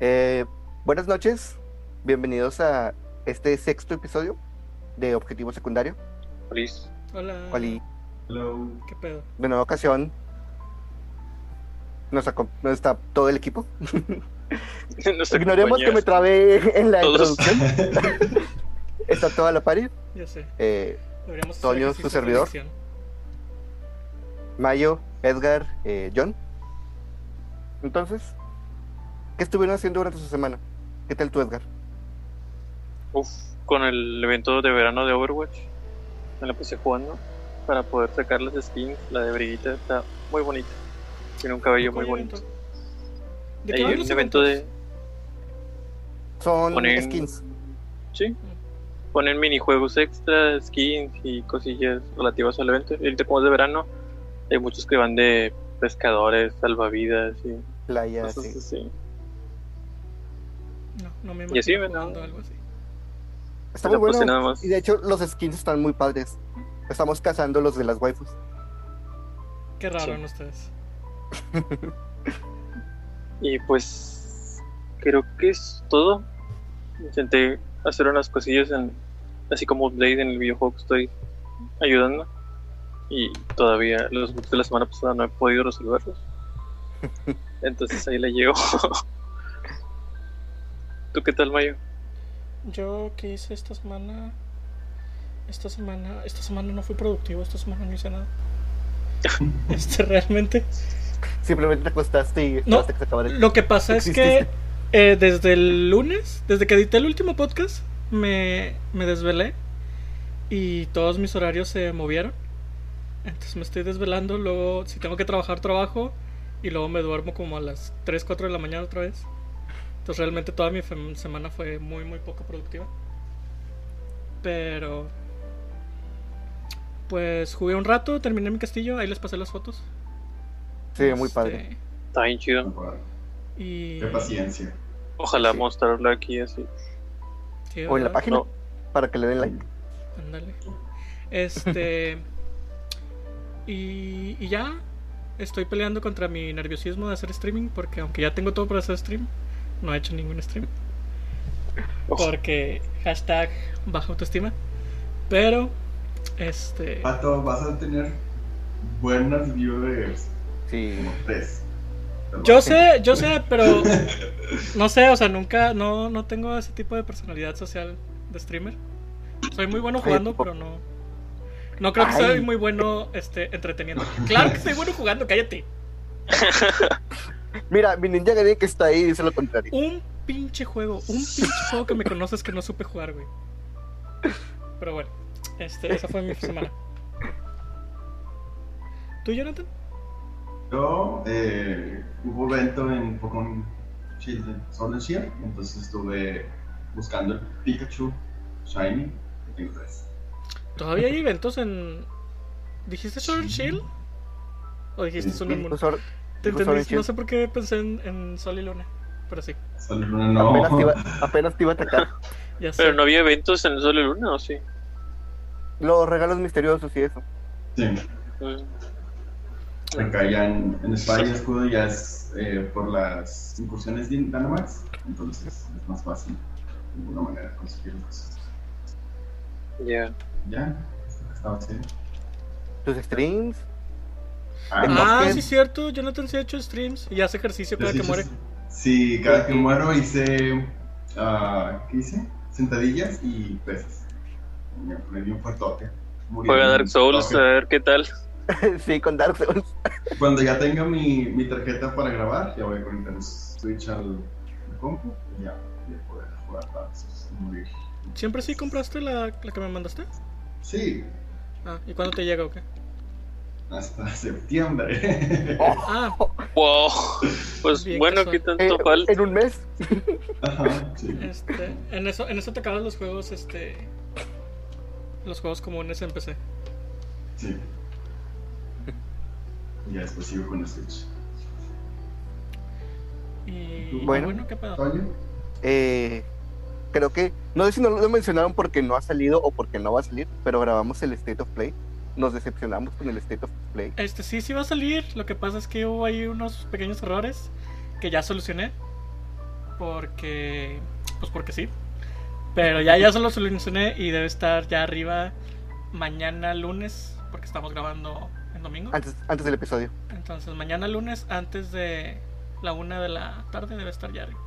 Eh, buenas noches, bienvenidos a este sexto episodio de Objetivo Secundario. Liz. Hola. Cual Hello. ¿Qué pedo? de nueva ocasión nos, está todo el equipo. Nos Ignoremos que me trabé en la Todos. introducción. está toda la pari. Ya sé. Eh, Toño, su servidor. Mayo, Edgar, eh, John. Entonces, ¿qué estuvieron haciendo durante su semana? ¿Qué tal tú, Edgar? Uf, con el evento de verano de Overwatch. Me la puse jugando para poder sacar las skins. La de Briguita está muy bonita. Tiene un cabello muy ¿Cuál bonito. evento? ¿De Hay qué van un evento de. eventos? Son Ponen- skins. Sí. Ponen minijuegos extra, skins y cosillas relativas al evento. Y ahorita como es de verano, hay muchos que van de pescadores, salvavidas y Playa, cosas sí. así. No, no me Y así, imagino ¿no? jugando algo así. Está muy bueno. nada más. Y de hecho, los skins están muy padres. Estamos cazando los de las waifus. Qué raro Sí. en ustedes. Y pues creo que es todo. Intenté hacer unas cosillas en, así como Blade en el videojuego que estoy ayudando. Y todavía los bugs de la semana pasada no he podido resolverlos. Entonces ahí la llevo. ¿Tú qué tal, Mayo? Yo qué hice esta semana. Esta semana. Esta semana no fui productivo, esta semana no hice nada. Este realmente. Simplemente te acostaste y No, hasta que se acabara el- Lo que pasa es que eh, desde el lunes, desde que edité el último podcast, me, me desvelé y todos mis horarios se movieron. Entonces me estoy desvelando, luego si tengo que trabajar, trabajo y luego me duermo como a las 3, 4 de la mañana otra vez. Entonces realmente toda mi semana fue muy, muy poco productiva. Pero... Pues jugué un rato, terminé mi castillo, ahí les pasé las fotos. Sí, muy Este, padre. Está bien chido. Y... Qué paciencia. Ojalá Sí. mostrarlo aquí así. Sí, O en la página No. para que le den like. Ándale. Este. y, y ya. Estoy peleando contra mi nerviosismo de hacer streaming. Porque aunque ya tengo todo para hacer stream, no he hecho ningún stream. Porque hashtag baja autoestima. Pero. Este. Pato, vas a tener buenas viewers. Sí. Como tres. Yo sé, yo sé, pero. No sé, o sea, nunca. No, no tengo ese tipo de personalidad social de streamer. Soy muy bueno jugando, pero no. No creo que soy muy bueno este, entreteniendo. Claro que soy bueno jugando, cállate. Mira, mi ninja Gaiden que está ahí dice lo contrario. Un pinche juego, un pinche juego que me conoces que no supe jugar, güey. Pero bueno, este, esa fue mi semana. ¿Tú, Jonathan? Yo, eh, hubo evento en Pokémon Shield, Sword and Shield, entonces estuve buscando el Pikachu Shiny, que tengo tres. ¿Todavía hay eventos en. ¿Dijiste Sword and Shield? ¿O dijiste Sun and Moon? Pues Te entendí, no sé por qué pensé en, en Sol y Luna, pero sí, Solo Luna no. apenas, te iba, apenas te iba a atacar. ya sé. Pero no había eventos en el Sol y Luna, ¿o sí? Los regalos misteriosos y eso. Sí, Mm. acá ya en, en Espada y Escudo ya es eh, por las incursiones de Dynamax, entonces es más fácil de alguna manera conseguir cosas. Ya. Ya, lo que estaba haciendo. Tus streams. Ah, Ah, sí, cierto. Jonathan sí ha hecho streams y hace ejercicio cada que muere. Sí, cada que muero hice. ah, ¿Qué hice? Sentadillas y pesas. Me dio un fuertote. Juega Dark Souls, a ver qué tal. sí, con Dark Souls. Cuando ya tenga mi, mi tarjeta para grabar, ya voy a conectar el Switch al, al compu y ya voy a poder jugar Dark Souls sin morir. ¿Siempre sí compraste la, la que me mandaste? Sí, Ah, ¿y cuándo te llega o qué? Hasta septiembre. Ah, Wow. Pues Bien bueno. ¿qué tanto Eh, falta? en un mes. Ajá, sí. este, en eso, en eso te acabas los juegos, este, los juegos comunes en PC. sí. Y ya después sigo con el Switch. Y Bueno. bueno, ¿qué pedo? Eh, creo que, no sé si no lo mencionaron porque no ha salido o porque no va a salir, pero grabamos el State of Play. Nos decepcionamos con el State of Play. Este sí, sí va a salir. Lo que pasa es que hubo ahí unos pequeños errores que ya solucioné. porque pues porque sí. Pero ya ya se lo solucioné y debe estar ya arriba mañana lunes porque estamos grabando en domingo. Antes, antes del episodio. Entonces mañana lunes antes de la una de la tarde debe estar ya arriba.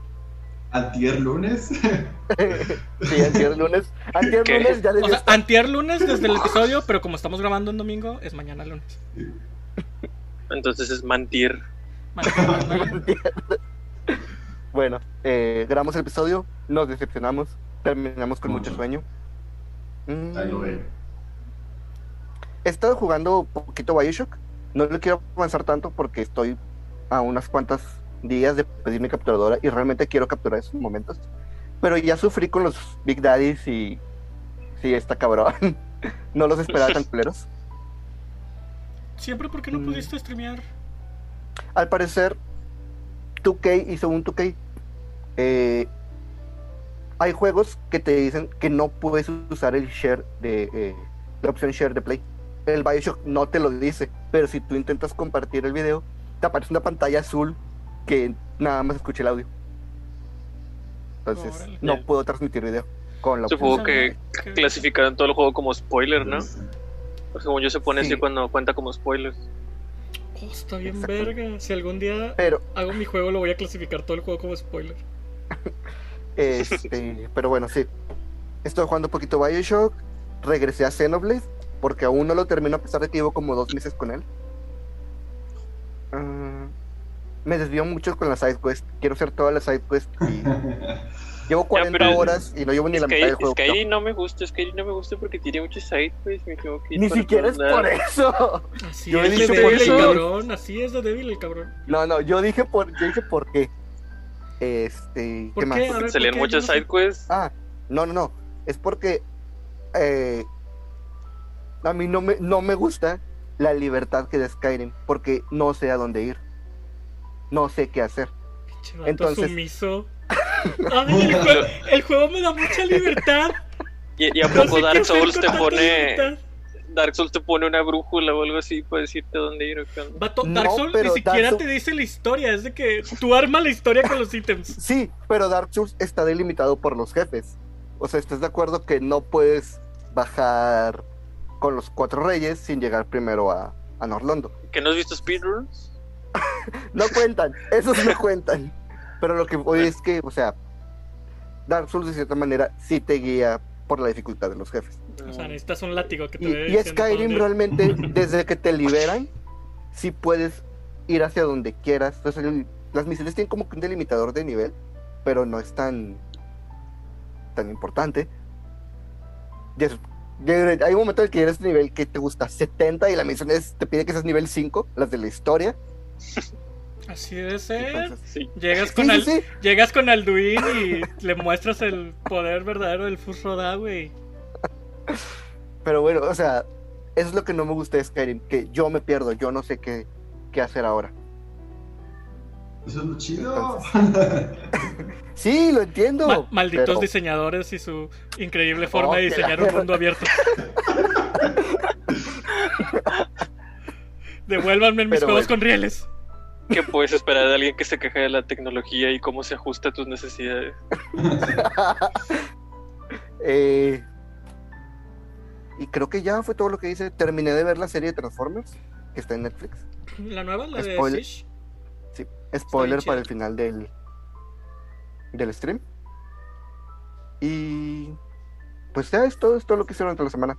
Antier lunes. sí, antier lunes. Antier ¿Qué? lunes ya O debió sea, antier lunes desde el episodio, pero como estamos grabando en domingo, es mañana lunes. Entonces es mentir. Mañana- Bueno, eh, grabamos el episodio, nos decepcionamos, terminamos con mucho, Mucho. sueño. Mm, Ahí lo veo. He estado jugando poquito Bioshock. No le quiero avanzar tanto porque estoy a unas cuantas días de pedir mi capturadora y realmente quiero capturar esos momentos. Pero ya sufrí con los Big Daddies y sí, está cabrón. no los esperaba tan culeros. Siempre porque no Mm. pudiste streamear. Al parecer, 2K hizo un 2K. Eh, hay juegos que te dicen que no puedes usar el share de eh, la opción share de play. El Bioshock no te lo dice, pero si tú intentas compartir el video, te aparece una pantalla azul que nada más escucha el audio. Entonces, Órale. no puedo transmitir video con la Supongo que que- clasificaron todo el juego como spoiler, ¿no? Pues como yo se pone Sí. así cuando cuenta como spoiler. Oh, está bien Exacto. verga. Si algún día Pero, hago mi juego, lo voy a clasificar todo el juego como spoiler. Este, pero bueno, sí. Estoy jugando un poquito Bioshock. Regresé a Xenoblade. Porque aún no lo termino a pesar de que llevo como dos meses con él. Me desvío mucho con las sidequests. Quiero hacer todas las sidequests. Y llevo 40 pero- horas y no llevo ni la mitad Sky, del juego. Skyrim no me gusta, Skyrim no me gusta porque tiene muchos side pues me tengo que ir Ni siquiera es por eso. Así Yo es débil por el eso. cabrón. Así es de débil el cabrón. No, no, yo dije por, yo dije por qué. Este, ¿Por ¿qué más? ver, Salían ¿por qué? muchos no sé. side quests. Ah, no, no, no. Es porque eh, a mí no me, no me gusta la libertad que da Skyrim, porque no sé a dónde ir. No sé qué hacer. Entonces- sumiso. El, juego, el juego me da mucha libertad. Y, y a No sé poco Dark Souls te pone libertad. Dark Souls te pone una brújula o algo así para decirte dónde ir o qué onda. Vato, No, Dark Souls ni siquiera Dark te dice la historia. Es de que tú armas la historia con los ítems. Sí, pero Dark Souls está delimitado por los jefes. O sea, ¿estás de acuerdo que no puedes bajar con los cuatro reyes sin llegar primero a, a Norlondo? ¿Que no has visto speedruns? No cuentan, esos no cuentan. Pero lo que voy es que, o sea, Dark Souls de cierta manera sí te guía por la dificultad de los jefes. O sea, necesitas un látigo que te Y, y Skyrim realmente, desde que te liberan, sí puedes ir hacia donde quieras. Entonces, el- las misiones tienen como que un delimitador de nivel, pero no es tan, tan importante. Es- hay un momento en el que eres nivel que te gusta 70 y la misión es, te pide que seas nivel 5, las de la historia. Así debe ser. Entonces, Sí. Llegas sí, con, sí, Al- sí. Llegas con Alduin y le muestras el poder verdadero del Fusroda, güey. Pero bueno, o sea, eso es lo que no me gusta de Skyrim, que yo me pierdo, yo no sé qué, qué hacer ahora. Eso es lo chido. Sí, lo entiendo. Ma- malditos pero- diseñadores y su increíble forma Oh, de diseñar la- un mundo abierto. Devuélvanme mis juegos bueno. con rieles. ¿Qué puedes esperar de alguien que se queja de la tecnología y cómo se ajusta a tus necesidades? Eh, y creo que ya fue todo lo que hice. Terminé de ver la serie de Transformers, que está en Netflix. La nueva, la de Spoiler. Fish. Sí, spoiler para el final del, del stream. Y pues ya es todo, es todo lo que hice durante la semana.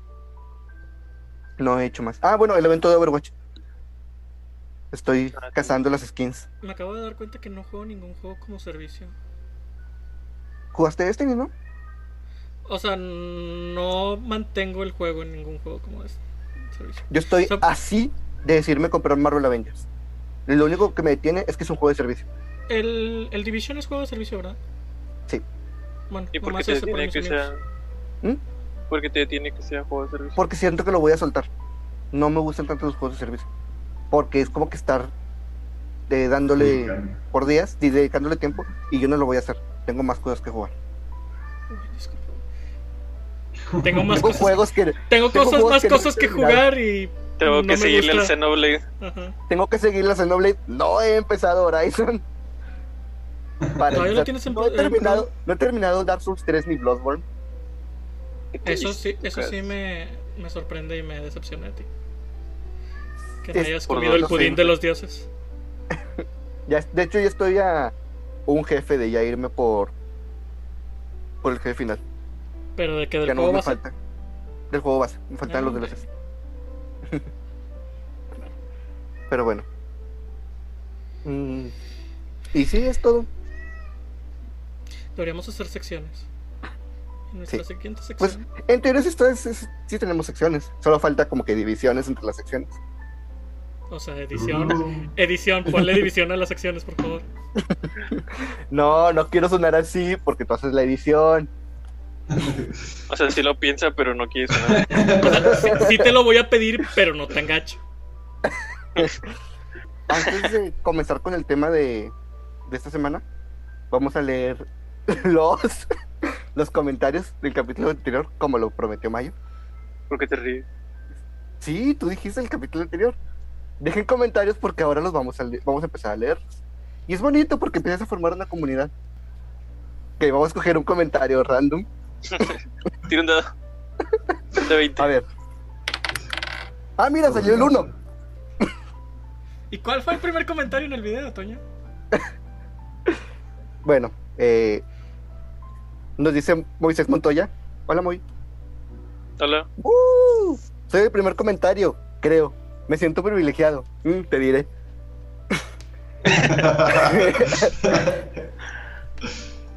No he hecho más. Ah, bueno, el evento de Overwatch. Estoy Ah, cazando las skins. Me acabo de dar cuenta que no juego ningún juego como servicio. ¿Jugaste Destiny, no? O sea, no mantengo el juego en ningún juego como este servicio. Yo estoy O sea- así de decirme comprar Marvel Avengers. Lo único que me detiene es que es un juego de servicio. El, el Division es juego de servicio, ¿verdad? Sí. Bueno, ¿Y por qué te ese por tiene mis que sea... ¿Mm? ¿Por qué te tiene que ser juego de servicio? Porque siento que lo voy a soltar. No me gustan tanto los juegos de servicio. Porque es como que estar eh, dándole por días, y dedicándole tiempo, y yo no lo voy a hacer. Tengo más cosas que jugar. Tengo más Tengo cosas. juegos que Tengo tengo cosas juegos más que no cosas que jugar y. Tengo no que seguirle al. Xenoblade. Ajá. tengo que seguir la Xenoblade. No he empezado Horizon. Para Todavía lo tienes en no, he terminado, no he terminado Dark Souls 3 ni Bloodborne. ¿Qué te Eso sí, eso sí me, me sorprende y me decepciona de ti. Que Es hayas comido el pudín de los dioses. Ya, de hecho, ya estoy a un jefe de ya irme por por el jefe final. Pero de que del Ya no juego me falta. Del juego base. Me faltan Ah, los ok. DLCs. Pero bueno. Mm, y sí, es todo. Deberíamos hacer secciones. En nuestra Sí. siguiente Pues sección. en teoría sí, esto es- es- sí tenemos secciones. Solo falta como que divisiones entre las secciones. O sea, edición. Edición, ponle división a las secciones, por favor. No, no quiero sonar así porque tú haces la edición. O sea, sí lo piensa, pero no quiere sonar. O sea, sí, sí te lo voy a pedir, pero no tan gacho. Antes de comenzar con el tema de, de esta semana, vamos a leer los, los comentarios del capítulo anterior, como lo prometió Mayo. ¿Por qué te ríes? Sí, tú dijiste el capítulo anterior. Dejen comentarios porque ahora los vamos a, vamos a empezar a leer. Y es bonito porque empiezas a formar una comunidad. Que vamos a escoger un comentario random. Tira un dado. De 20. A ver. Ah, mira, salió el 1. ¿Y cuál fue el primer comentario en el video, Toño? Bueno, eh, nos dice Moisés Montoya. Hola, Moy. Hola. ¡Uh! Soy el primer comentario, creo. Me siento privilegiado. Mm, te diré.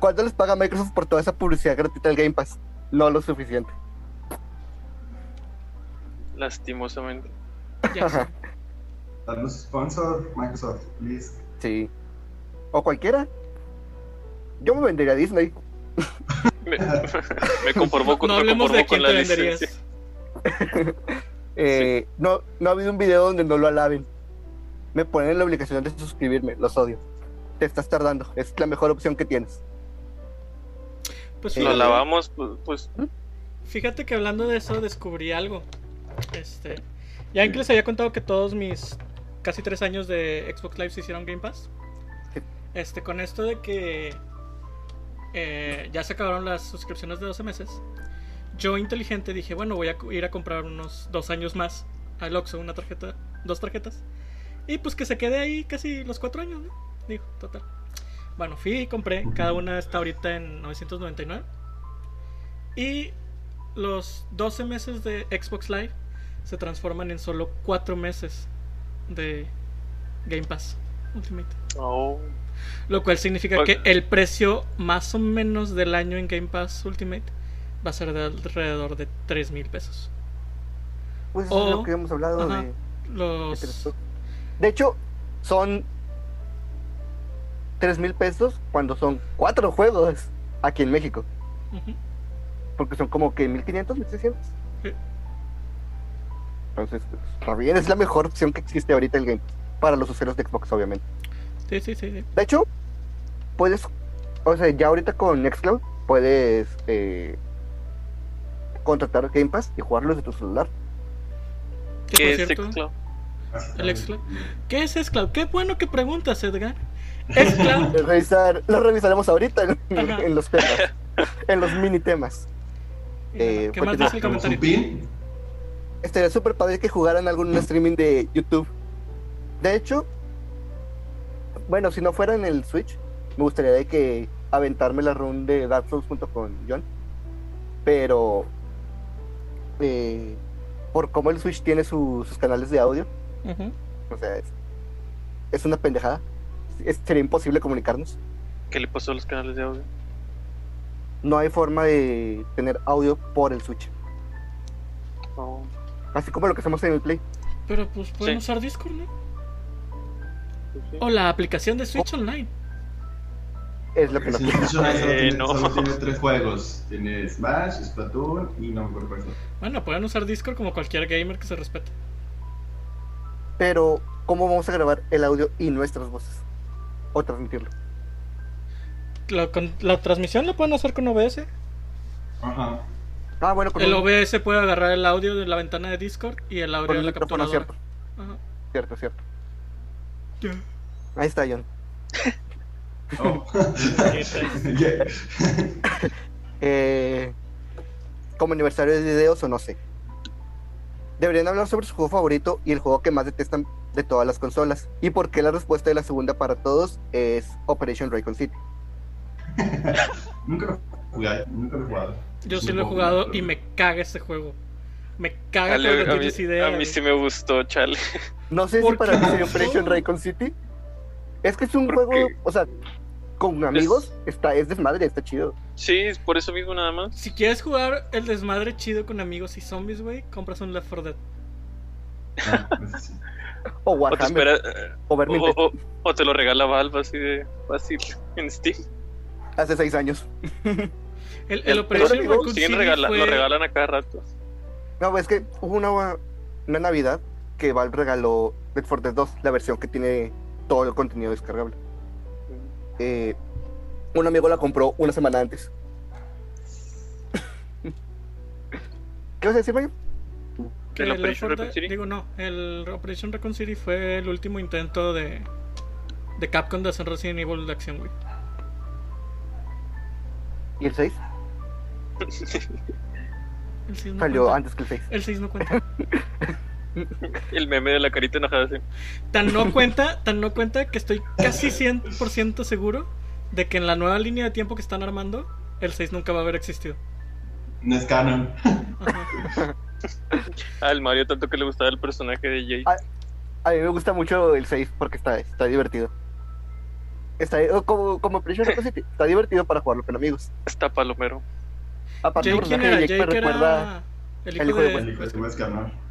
¿Cuánto les paga Microsoft por toda esa publicidad gratuita del Game Pass? No lo suficiente. Lastimosamente. Danos sponsor, Microsoft, please. Sí. O cualquiera. Yo me vendería a Disney. Me, me conformo con, no me hablemos de conformo quién con te la venderías. licencia. Eh, no, no ha habido un video donde no lo alaben. Me ponen la obligación de suscribirme. Los odio. Te estás tardando. Es la mejor opción que tienes. Pues Eh, Lo fíjate, lavamos, pues, pues fíjate que hablando de eso descubrí algo. Este, ya ven que les había contado que todos mis casi tres años de Xbox Live se hicieron Game Pass. Este, con esto de que eh, ya se acabaron las suscripciones de 12 meses, yo inteligente dije, bueno, voy a ir a comprar unos dos años más al Oxxo, una tarjeta, dos tarjetas, y pues que se quede ahí casi los cuatro años, ¿no? Digo, total. Bueno, fui y compré, cada una está ahorita en 999. Y los 12 meses de Xbox Live se transforman en solo 4 meses de Game Pass Ultimate. oh, Lo cual significa Ok. que el precio más o menos del año en Game Pass Ultimate va a ser de alrededor de 3 mil pesos. Pues eso es O- lo que hemos hablado ajá. de, Los... De hecho, son 3 mil pesos cuando son cuatro juegos aquí en México. Porque son como que 1500, 1600. Sí. Entonces, está bien, es la mejor opción que existe ahorita el Game. Para los usuarios de Xbox, obviamente. Sí, sí, sí, sí. De hecho, puedes, o sea, ya ahorita con Nextcloud puedes eh, contratar Game Pass y jugarlo desde tu celular. ¿Qué es cierto, Xcloud? El Xcloud. ¿Qué es Xcloud? Qué bueno que preguntas, Edgar. Xcloud Lo, revisar, lo revisaremos ahorita en, los temas, en los mini temas. Eh, ¿Qué más dice el ¿Tenemos un comentario? pin? Estaría súper padre que jugaran algún streaming de YouTube. De hecho, bueno, si no fuera en el Switch, me gustaría de que aventarme la run de Dark Souls junto con John. Pero eh, por cómo el Switch tiene su- sus canales de audio, o sea, es, es una pendejada. Es- sería imposible comunicarnos. ¿Qué le pasó a los canales de audio? No hay forma de tener audio por el Switch. Oh, Así como lo que hacemos en el Play. Pero pues pueden Sí. usar Discord, ¿no? pues sí. O la aplicación de Switch Online. Es lo que el Online solo, Eh, tiene, no. solo tiene tres juegos. Tiene Smash, Splatoon y no me acuerdo. Bueno, pueden usar Discord como cualquier gamer que se respete. Pero, ¿cómo vamos a grabar el audio y nuestras voces? O transmitirlo. La, con- la transmisión la pueden hacer con OBS. Ajá. Ah, bueno, con El un- OBS puede agarrar el audio de la ventana de Discord y el audio con de la capturadora. cierto. Ajá. Cierto, cierto. Ya. Ahí está, John. Oh. Yeah. Eh, como aniversario de videos o no sé. Deberían hablar sobre su juego favorito y el juego que más detestan de todas las consolas. Y por qué la respuesta de la segunda para todos es Operation Raycon City. nunca lo jugué, nunca lo he jugado. Yo sí lo he jugado y me caga este juego. Me caga Chale, cuando a, mí, tienes idea. a mí sí me gustó, chale. No sé si ¿Por para mí sería? Operation Raycon City. Es que es un juego, o sea, con amigos está, es desmadre, está chido. Sí, es por eso mismo nada más. Si quieres jugar el desmadre chido con amigos y zombies, güey, compras un Left 4 Dead. Pues sí. O O te, Warhammer, espera, o o, o- o te lo regala Valve así de fácil en Steam. hace seis años. El, el El- Operation pero Raccoon City regala- fue- Lo regalan a cada rato. No, es que hubo una, una Navidad que Valve regaló Left 4 Dead 2, la versión que tiene todo el contenido descargable. Eh, un amigo la compró una semana antes. ¿Qué vas a decir, que ¿El Operation 4 Raccoon Dead- City? Digo, no, el Operation Raccoon City fue el último intento de, de Capcom de hacer Resident Evil de acción, güey. ¿Y el 6? El 6 no Salió cuenta. antes que el 6. El 6 no cuenta. El meme de la carita enojada así. Tan no cuenta, tan no cuenta que estoy casi 100% seguro de que en la nueva línea de tiempo que están armando, el 6 nunca va a haber existido. No es canon. Ajá. Al Mario tanto que le gustaba el personaje de Jay. Ah. A mí me gusta mucho el 6 porque está, está divertido. Está, como, como está divertido para jugarlo con amigos. Está palomero. Aparte, el Jake, ¿quién personaje de Jake me Jake recuerda. era el hijo, el hijo de de... El hijo de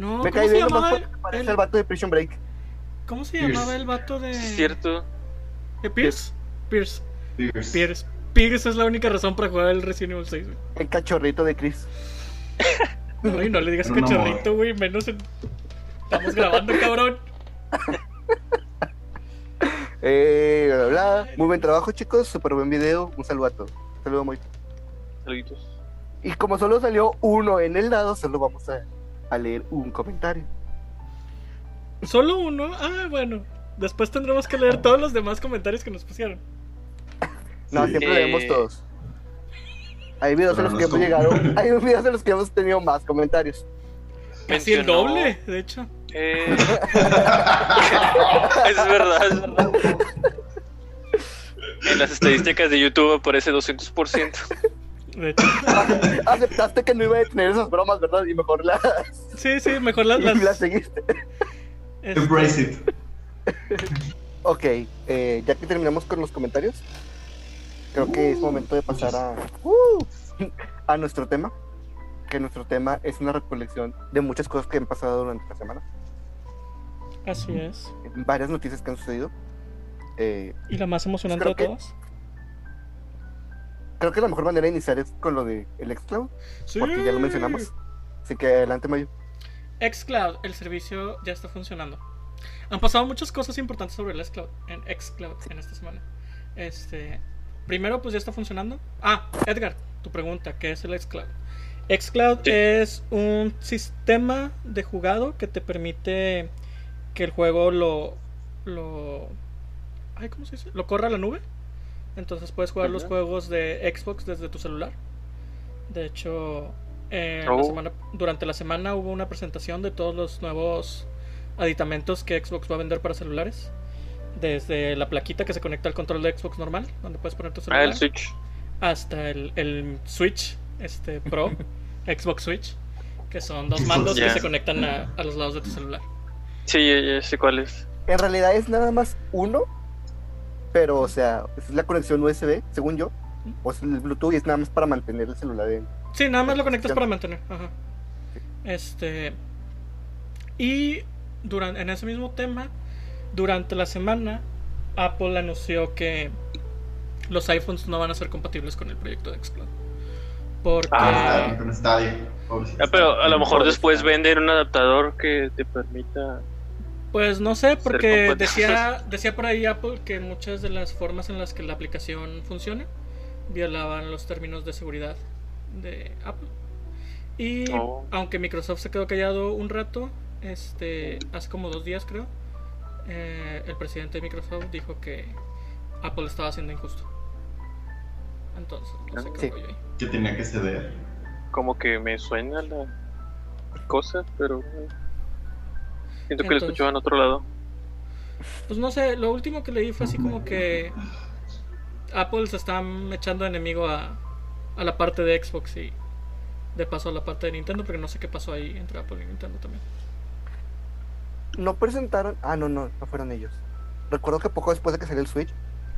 ¿no? No, Me ¿cómo cae se bien nomás el, parece el- el vato de Prison Break. ¿Cómo se Pierce. llamaba el vato de... Cierto. ¿De Pierce? Pierce. Pierce. Pierce. Pierce es la única razón para jugar el Resident Evil 6, güey. El cachorrito de Chris. Ay, no le digas cachorrito, güey, menos en... Estamos grabando, cabrón. Eh, bla, bla, bla. Muy buen trabajo, chicos. Súper buen video. Un saludo a todos. Saludo muy. Saluditos. Y como solo salió uno en el lado, solo vamos a, a leer un comentario. ¿Solo uno? Ah, bueno. Después tendremos que leer todos los demás comentarios que nos pusieron. No, Sí. siempre Eh. leemos todos. Hay videos en Pero los que hemos son- llegado. Hay videos en los que hemos tenido más comentarios. Casi el doble, de hecho. Eh... es verdad, es verdad. En las estadísticas de YouTube aparece 200%. De hecho. Aceptaste que no iba a tener esas bromas, ¿verdad? Y mejor las, Sí, sí, mejor las... y las- las seguiste. este, Embrace it. Ok, eh, ya que terminamos con los comentarios, creo que es momento de pasar a, uh, a nuestro tema. Que nuestro tema es una recolección de muchas cosas que han pasado durante la semana. Así es. Varias noticias que han sucedido. Eh, Y la más emocionante Creo de que- todas. Creo que la mejor manera de iniciar es con lo de el Xcloud, Sí. porque ya lo mencionamos. Así que adelante, Mayo. Xcloud, el servicio ya está funcionando. Han pasado muchas cosas importantes sobre el Xcloud, en Xcloud en esta semana. Este, primero, pues ya está funcionando. Ah, Edgar, tu pregunta, ¿qué es el Xcloud? Xcloud Sí. es un sistema de jugado que te permite que el juego lo lo ay, ¿cómo se dice? Lo corra a la nube. Entonces puedes jugar los juegos de Xbox desde tu celular. De hecho, eh, la Oh. semana- durante la semana hubo una presentación de todos los nuevos aditamentos que Xbox va a vender para celulares. Desde la plaquita que se conecta al control de Xbox normal, donde puedes poner tu Ah, celular, el Switch. hasta el, el Switch este Pro, Xbox Switch, que son dos mandos que se conectan a, a los lados de tu celular. Sí, ya, ya sé cuál es. En realidad es nada más uno, pero o sea, es la conexión USB, según yo. O es el Bluetooth y es nada más para mantener el celular en. Sí, nada más lo conectas para mantener. Ajá. Este. Y durante, en ese mismo tema, durante la semana, Apple anunció que los iPhones no van a ser compatibles con el proyecto de Xcloud. Porque. Ah. Con Stadia. pobrecito Ah, pero a lo mejor después venden un adaptador que te permita. Pues no sé, porque decía, decía por ahí Apple que muchas de las formas en las que la aplicación funciona violaban los términos de seguridad de Apple. Y Oh. aunque Microsoft se quedó callado un rato, este, hace como dos días creo, eh, el presidente de Microsoft dijo que Apple estaba siendo injusto. Entonces, no sé qué Sí. ahí. Que tenía que ceder. Como que me suena la cosa, pero eh, siento que lo Entonces- escuchaba en otro lado. Pues no sé, lo último que leí fue así como que Apple se está echando enemigo a, a la parte de Xbox y de paso a la parte de Nintendo, pero no sé qué pasó ahí entre Apple y Nintendo también. No presentaron. Ah, no, no, no fueron ellos. Recuerdo que poco después de que salió el Switch,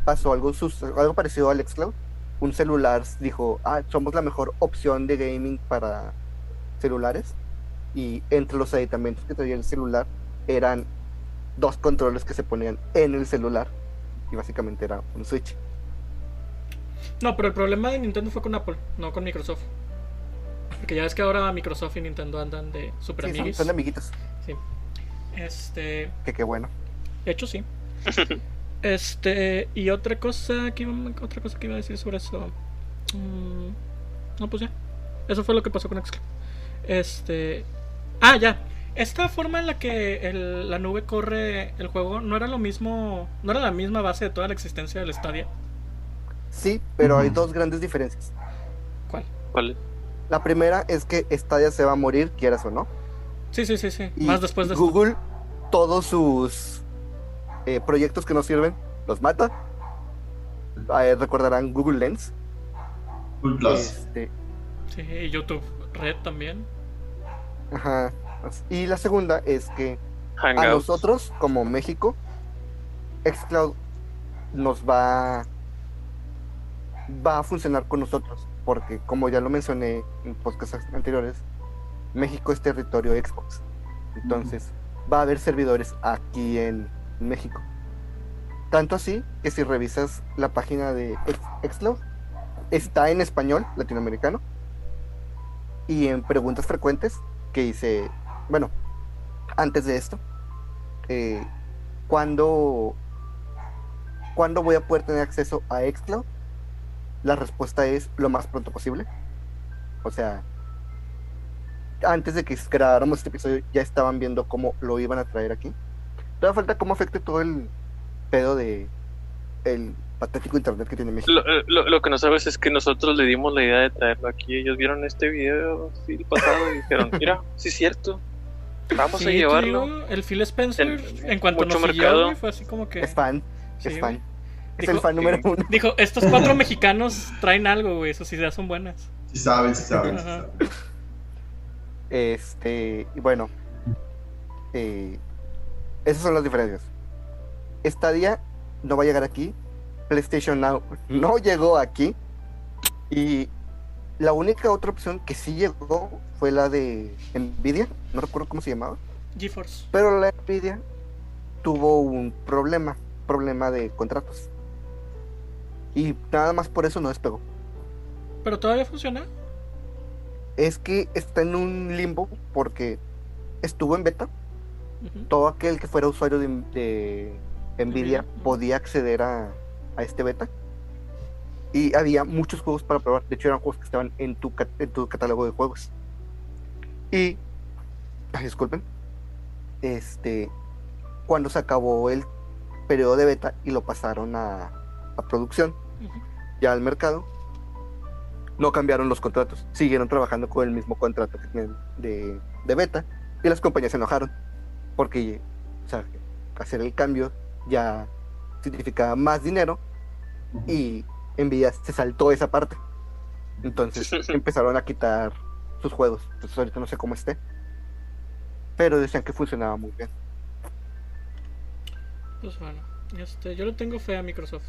pasó algo, sus- algo parecido al Xcloud. Un celular dijo, ah, somos la mejor opción de gaming para celulares. Y entre los aditamentos que traía el celular eran dos controles que se ponían en el celular. Y básicamente era un Switch. No, pero el problema de Nintendo fue con Apple, no con Microsoft. Porque ya ves que ahora Microsoft y Nintendo andan de super Sí, son, amiguis. son amiguitos. Sí. Este, Que qué bueno. de hecho sí. Este, y otra cosa que iba, otra cosa que iba a decir sobre eso. Mm, no, pues ya. Eso fue lo que pasó con Xcloud. Este, ah, ya. Esta forma en la que el- la nube corre el juego no era lo mismo, no era la misma base de toda la existencia del Stadia. Sí, pero hay Ujú. dos grandes diferencias. ¿Cuál? Vale. La primera es que Stadia se va a morir, quieras o no. Sí, sí, sí, sí. Y Más después de esto. Google, todos sus eh, proyectos que no sirven, los mata. Eh, recordarán Google Lens. Full Plus. Este, Sí, y YouTube Red también. ajá. Y la segunda es que a nosotros, como México, Xcloud nos va, va a funcionar con nosotros. Porque, como ya lo mencioné en podcasts anteriores, México es territorio Xbox. Entonces, va a haber servidores aquí en México. Tanto así que si revisas la página de Xcloud, está en español latinoamericano. Y en preguntas frecuentes, que hice, bueno, antes de esto, eh, ¿cuándo, ¿cuándo voy a poder tener acceso a Xcloud? La respuesta es lo más pronto posible. O sea, antes de que grabáramos este episodio ya estaban viendo cómo lo iban a traer aquí. Todavía falta cómo afecte todo el pedo de el patético internet que tiene México. Lo, eh, lo- lo que no sabes es que nosotros le dimos la idea de traerlo aquí. Ellos vieron este video el pasado y dijeron, mira, sí es cierto. Vamos Sí, a llevarlo. digo, el Phil Spencer, En en, cuanto nos siguió, mercado. fue así como que. Es fan, Sí, es fan. Es Dijo- el fan número uno. Dijo, estos cuatro mexicanos traen algo, güey, sus ideas son buenas. Sí saben, sí saben. sí Ajá. saben. Este, y bueno, eh, esas son las diferencias. Stadia no va a llegar aquí. PlayStation Now no llegó aquí. Y la única otra opción que sí llegó fue la de Nvidia. No recuerdo cómo se llamaba. GeForce. Pero la Nvidia tuvo un problema, problema de contratos. Y nada más por eso no despegó. Pero todavía funciona. Es que está en un limbo porque estuvo en beta. Todo aquel que fuera usuario de, de Nvidia podía acceder a, a este beta. Y había muchos juegos para probar. De hecho, eran juegos que estaban en tu, en tu catálogo de juegos. Y, ay, disculpen, este, cuando se acabó el periodo de beta y lo pasaron a, a producción, ya al mercado, no cambiaron los contratos. Siguieron trabajando con el mismo contrato que tienen de, de beta y las compañías se enojaron porque o sea, hacer el cambio ya significaba más dinero y Nvidia se saltó esa parte. Entonces empezaron a quitar sus juegos. Entonces ahorita no sé cómo esté. Pero decían que funcionaba muy bien. Pues bueno, este, yo le tengo fe a Microsoft.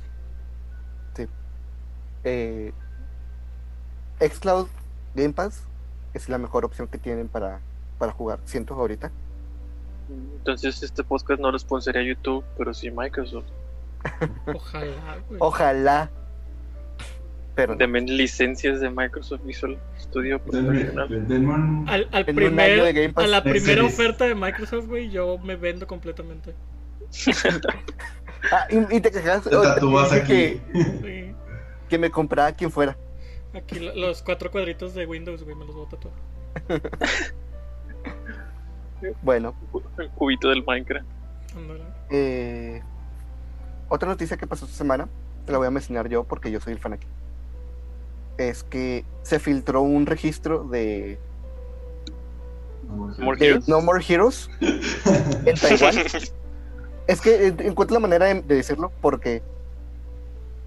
Eh, Xcloud Game Pass es la mejor opción que tienen para, para jugar, siento ahorita. Entonces este podcast no lo sponsoría YouTube, pero sí Microsoft. Ojalá, güey. Ojalá. Pero no. Denme licencias de Microsoft Visual Studio un- Al, al de primer, Pass. a la primera oferta de Microsoft, güey, yo me vendo completamente. Ah, y, y te quejas te que, Sí. que me comprara quien fuera. Aquí lo- los cuatro cuadritos de Windows, güey, me los voy a tatuar. Bueno, El cubito del Minecraft. Eh, otra noticia que pasó esta semana te la voy a mencionar yo porque yo soy el fan aquí. Es que se filtró un registro de, More de Heroes. No More Heroes en Taiwán. Es que encuentro la manera de, de decirlo porque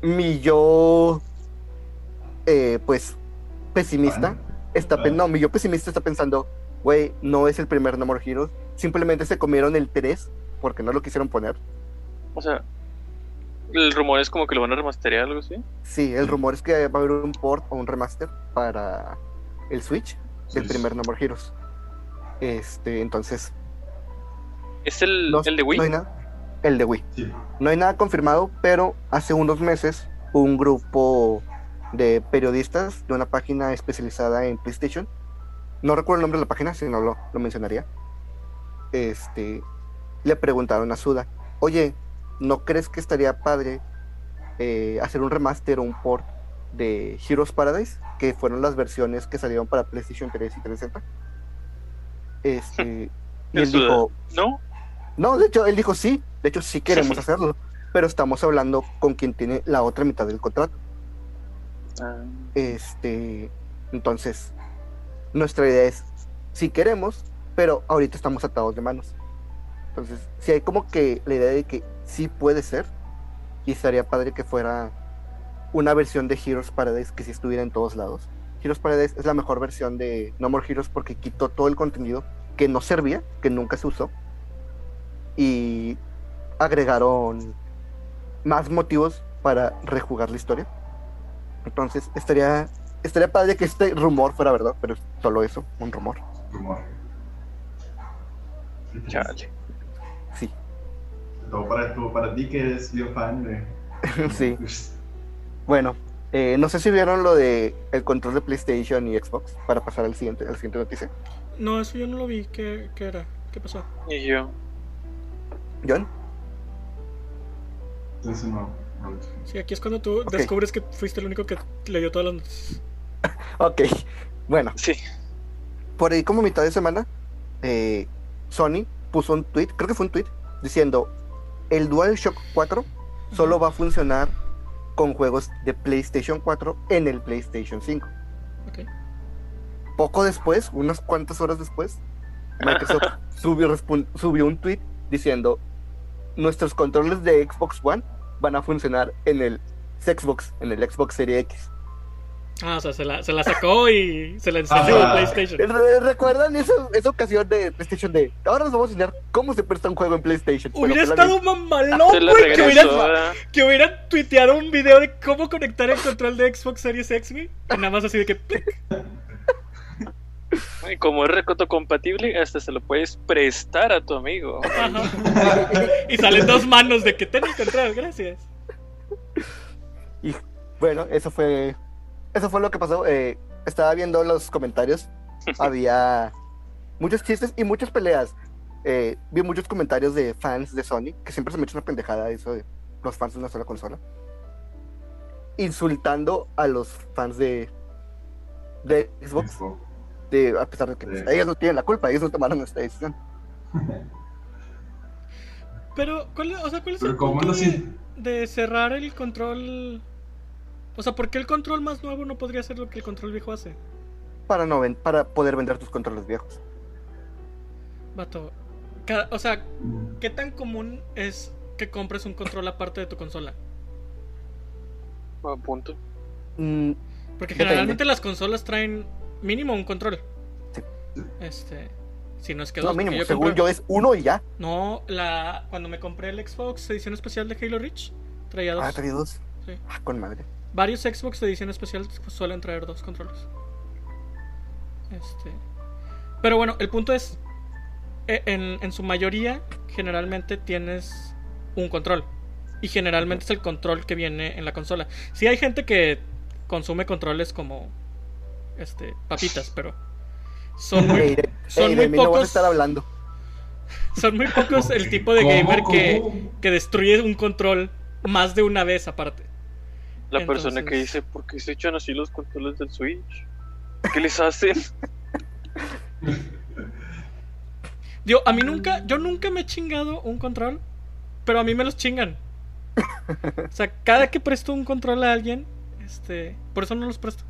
mi yo, eh, pues, pesimista, está pen- no, mi yo pesimista está pensando, güey, no es el primer No More Heroes, simplemente se comieron el 3 porque no lo quisieron poner. O sea, el rumor es como que lo van a remasterear o algo así. Sí, el rumor es que va a haber un port o un remaster para el Switch del Sí. primer No More Heroes. Este, entonces, ¿Es el, no, el de Wii? no hay nada. El de Wii. Sí. No hay nada confirmado, pero hace unos meses un grupo de periodistas de una página especializada en PlayStation, no recuerdo el nombre de la página, si no lo, lo mencionaría, este, le preguntaron a Suda, oye, ¿no crees que estaría padre eh, hacer un remaster o un port de Heroes Paradise? Que fueron las versiones que salieron para PlayStation 3 y 360. Este, y él dijo, ¿No? no, de hecho, él dijo sí, de hecho sí queremos hacerlo, pero estamos hablando con quien tiene la otra mitad del contrato. Ah, Este, entonces, nuestra idea es, sí queremos, pero ahorita estamos atados de manos. Entonces, si hay como que la idea de que sí puede ser, y estaría padre que fuera una versión de Heroes Paradise que sí estuviera en todos lados. Heroes Paradise es la mejor versión de No More Heroes porque quitó todo el contenido que no servía, que nunca se usó, y agregaron más motivos para rejugar la historia. Entonces, estaría, estaría padre que este rumor fuera verdad, pero es solo eso, un rumor. Rumor. Chale. Todo para, todo para ti que eres bien fan de. sí. Bueno, eh, no sé si vieron lo de el control de PlayStation y Xbox para pasar al siguiente, al siguiente noticia. No, eso yo no lo vi. ¿Qué, qué era? ¿Qué pasó? Y yo. John, Entonces no. Sí, aquí es cuando tú descubres que fuiste el único que leyó todas las noticias. ok. Bueno, Sí. por ahí como mitad de semana, eh, Sony puso un tweet, creo que fue un tweet, diciendo el DualShock 4 solo va a funcionar con juegos de PlayStation 4 en el PlayStation 5. Ok. Poco después, unas cuantas horas después, Microsoft subió, subió un tweet diciendo nuestros controles de Xbox One van a funcionar en el Xbox, en el Xbox Series X. Ah, o sea, se la, se la sacó y se la enseñó Ah. a PlayStation. Re- ¿Recuerdan esa, esa ocasión de PlayStation de ahora nos vamos a enseñar cómo se presta un juego en PlayStation? Hubiera estado mamalón, güey, que hubieran, que hubieran tuiteado un video de cómo conectar el control de Xbox Series X, güey. Y nada más así de que... Y como es recoto compatible, hasta se lo puedes prestar a tu amigo. Ajá. Y salen dos manos de que ten el control, gracias. Y bueno, eso fue eso fue lo que pasó. eh, estaba viendo los comentarios. Había muchos chistes y muchas peleas. Eh, vi muchos comentarios de fans de Sony, que siempre se me echa una pendejada eso de los fans de una sola consola. Insultando a los fans de, de Xbox, de, a pesar de que pues, Sí. ellos no tienen la culpa, ellos no tomaron esta decisión. Pero, ¿cuál, es- o sea, ¿cuál es Pero el ¿cómo punto lo de, de cerrar el control? O sea, ¿por qué el control más nuevo no podría hacer lo que el control viejo hace? Para, no ven- para poder vender tus controles viejos. Vato. Cada- o sea, Mm. ¿qué tan común es que compres un control aparte de tu consola? A punto. Mm, Porque Depende. generalmente las consolas traen mínimo un control. Sí. Este. Si no es que no, dos. porque mínimo, yo según compré- yo es uno y ya. No, la cuando me compré el Xbox edición especial de Halo Reach, traía dos. Ah, trae dos. Sí. Ah, con madre. Varios Xbox de edición especial suelen traer dos controles. Este. Pero bueno, el punto es. e- En, en su mayoría, generalmente tienes un control. Y generalmente es el control que viene en la consola. Sí hay gente que consume controles como. Este. papitas, pero. Son muy, son muy mí no vas a pocos. estar hablando. Son muy pocos el tipo de ¿Cómo, gamer que, que destruye un control más de una vez aparte. La persona que dice, ¿por qué se echan así los controles del Switch? ¿Qué les hacen? Digo, a mí nunca, yo nunca me he chingado un control, pero a mí me los chingan. O sea, cada que presto un control a alguien, este, por eso no los presto.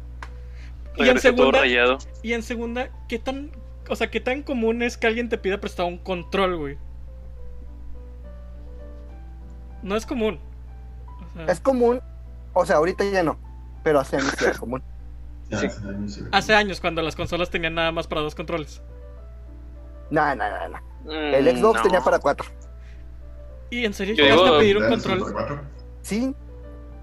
Y en segunda, rayado. y en segunda, ¿qué tan, o sea, qué tan común es que alguien te pida prestado un control, güey? No es común. O sea, Es común, o sea, ahorita ya no, pero hace años era común. Sí. hace años sí. hace años cuando las consolas tenían nada más para dos controles. No, no, no, no. Mm, El Xbox no. tenía para cuatro. Y en serio Yo llegaste a pedir un ¿Del control. 64? Sí,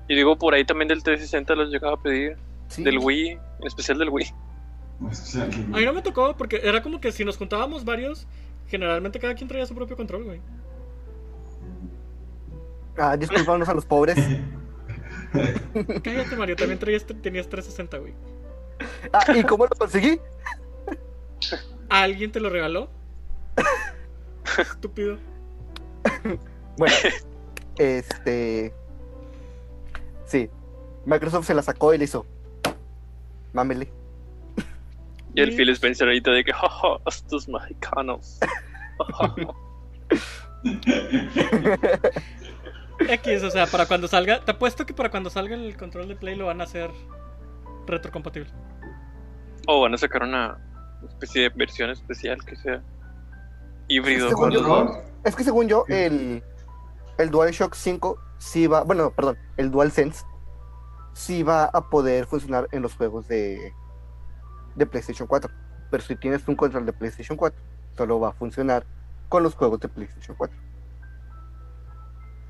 Y digo, por ahí también del 360 los llegaba a pedir. sí. Del Wii, en especial del Wii. A mí no me tocó porque era como que si nos juntábamos varios, generalmente cada quien traía su propio control, güey. Ah, disculpanos a los pobres. Cállate, Mario, también traías, tenías 360, güey. Ah, ¿y cómo lo conseguí? ¿Alguien te lo regaló? Estúpido. Bueno, este. Sí, Microsoft se la sacó y le hizo. Mámele. Y el. Phil Spencer ahorita de que, jaja, estos mexicanos. X, o sea, para cuando salga. Te apuesto que para cuando salga el control de Play lo van a hacer retrocompatible. O van a sacar una especie de versión especial que sea híbrido Según con los yo- dos. Es que según yo, el, el DualShock 5 sí va. Bueno, perdón, el DualSense sí va a poder funcionar en los juegos de, de PlayStation 4. Pero si tienes un control de PlayStation 4, solo va a funcionar con los juegos de PlayStation 4.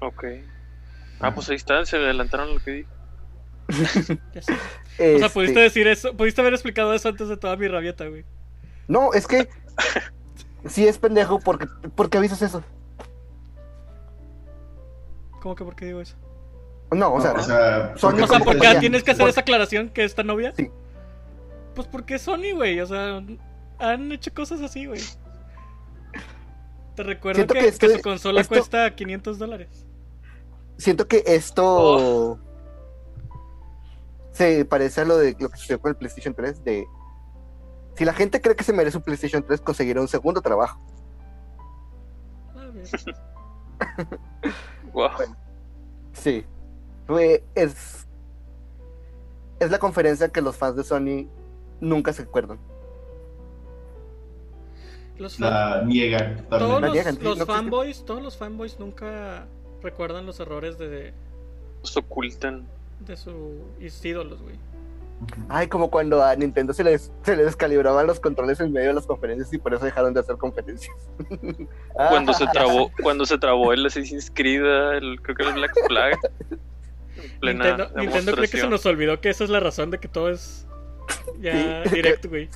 Ok. Ah, pues ahí está, se adelantaron a lo que dije. Ya sé. O Este, sea, pudiste decir eso, pudiste haber explicado eso antes de toda mi rabieta, güey. No, es que sí es pendejo porque, porque avisas eso. ¿Cómo que por qué digo eso? No, o sea, No, o sea, Sony- O sea, ¿por qué tienes que hacer Por- esa aclaración que esta novia? Sí. Pues porque Sony, güey. O sea, han hecho cosas así, güey. Te recuerdo que, su consola esto- cuesta 500 dólares. Siento que esto Oh. se parece a lo de lo que sucedió con el PlayStation 3 de si la gente cree que se merece un PlayStation 3 conseguirá un segundo trabajo. Wow. Sí. Fue, es es la conferencia que los fans de Sony nunca se acuerdan. Los, fan- la niegan todos. La los, niegan, sí, los no existe. fanboys, todos los fanboys nunca recuerdan los errores de, Los ocultan. de sus ídolos, güey. Ay, como cuando a Nintendo se les, se les descalibraban los controles en medio de las conferencias y por eso dejaron de hacer conferencias. Cuando se Ah, trabó, cuando se trabó el Assassin's Creed, el, creo que el Black Flag. Nintendo, Nintendo cree que se nos olvidó que esa es la razón de que todo es ya Sí. directo, güey.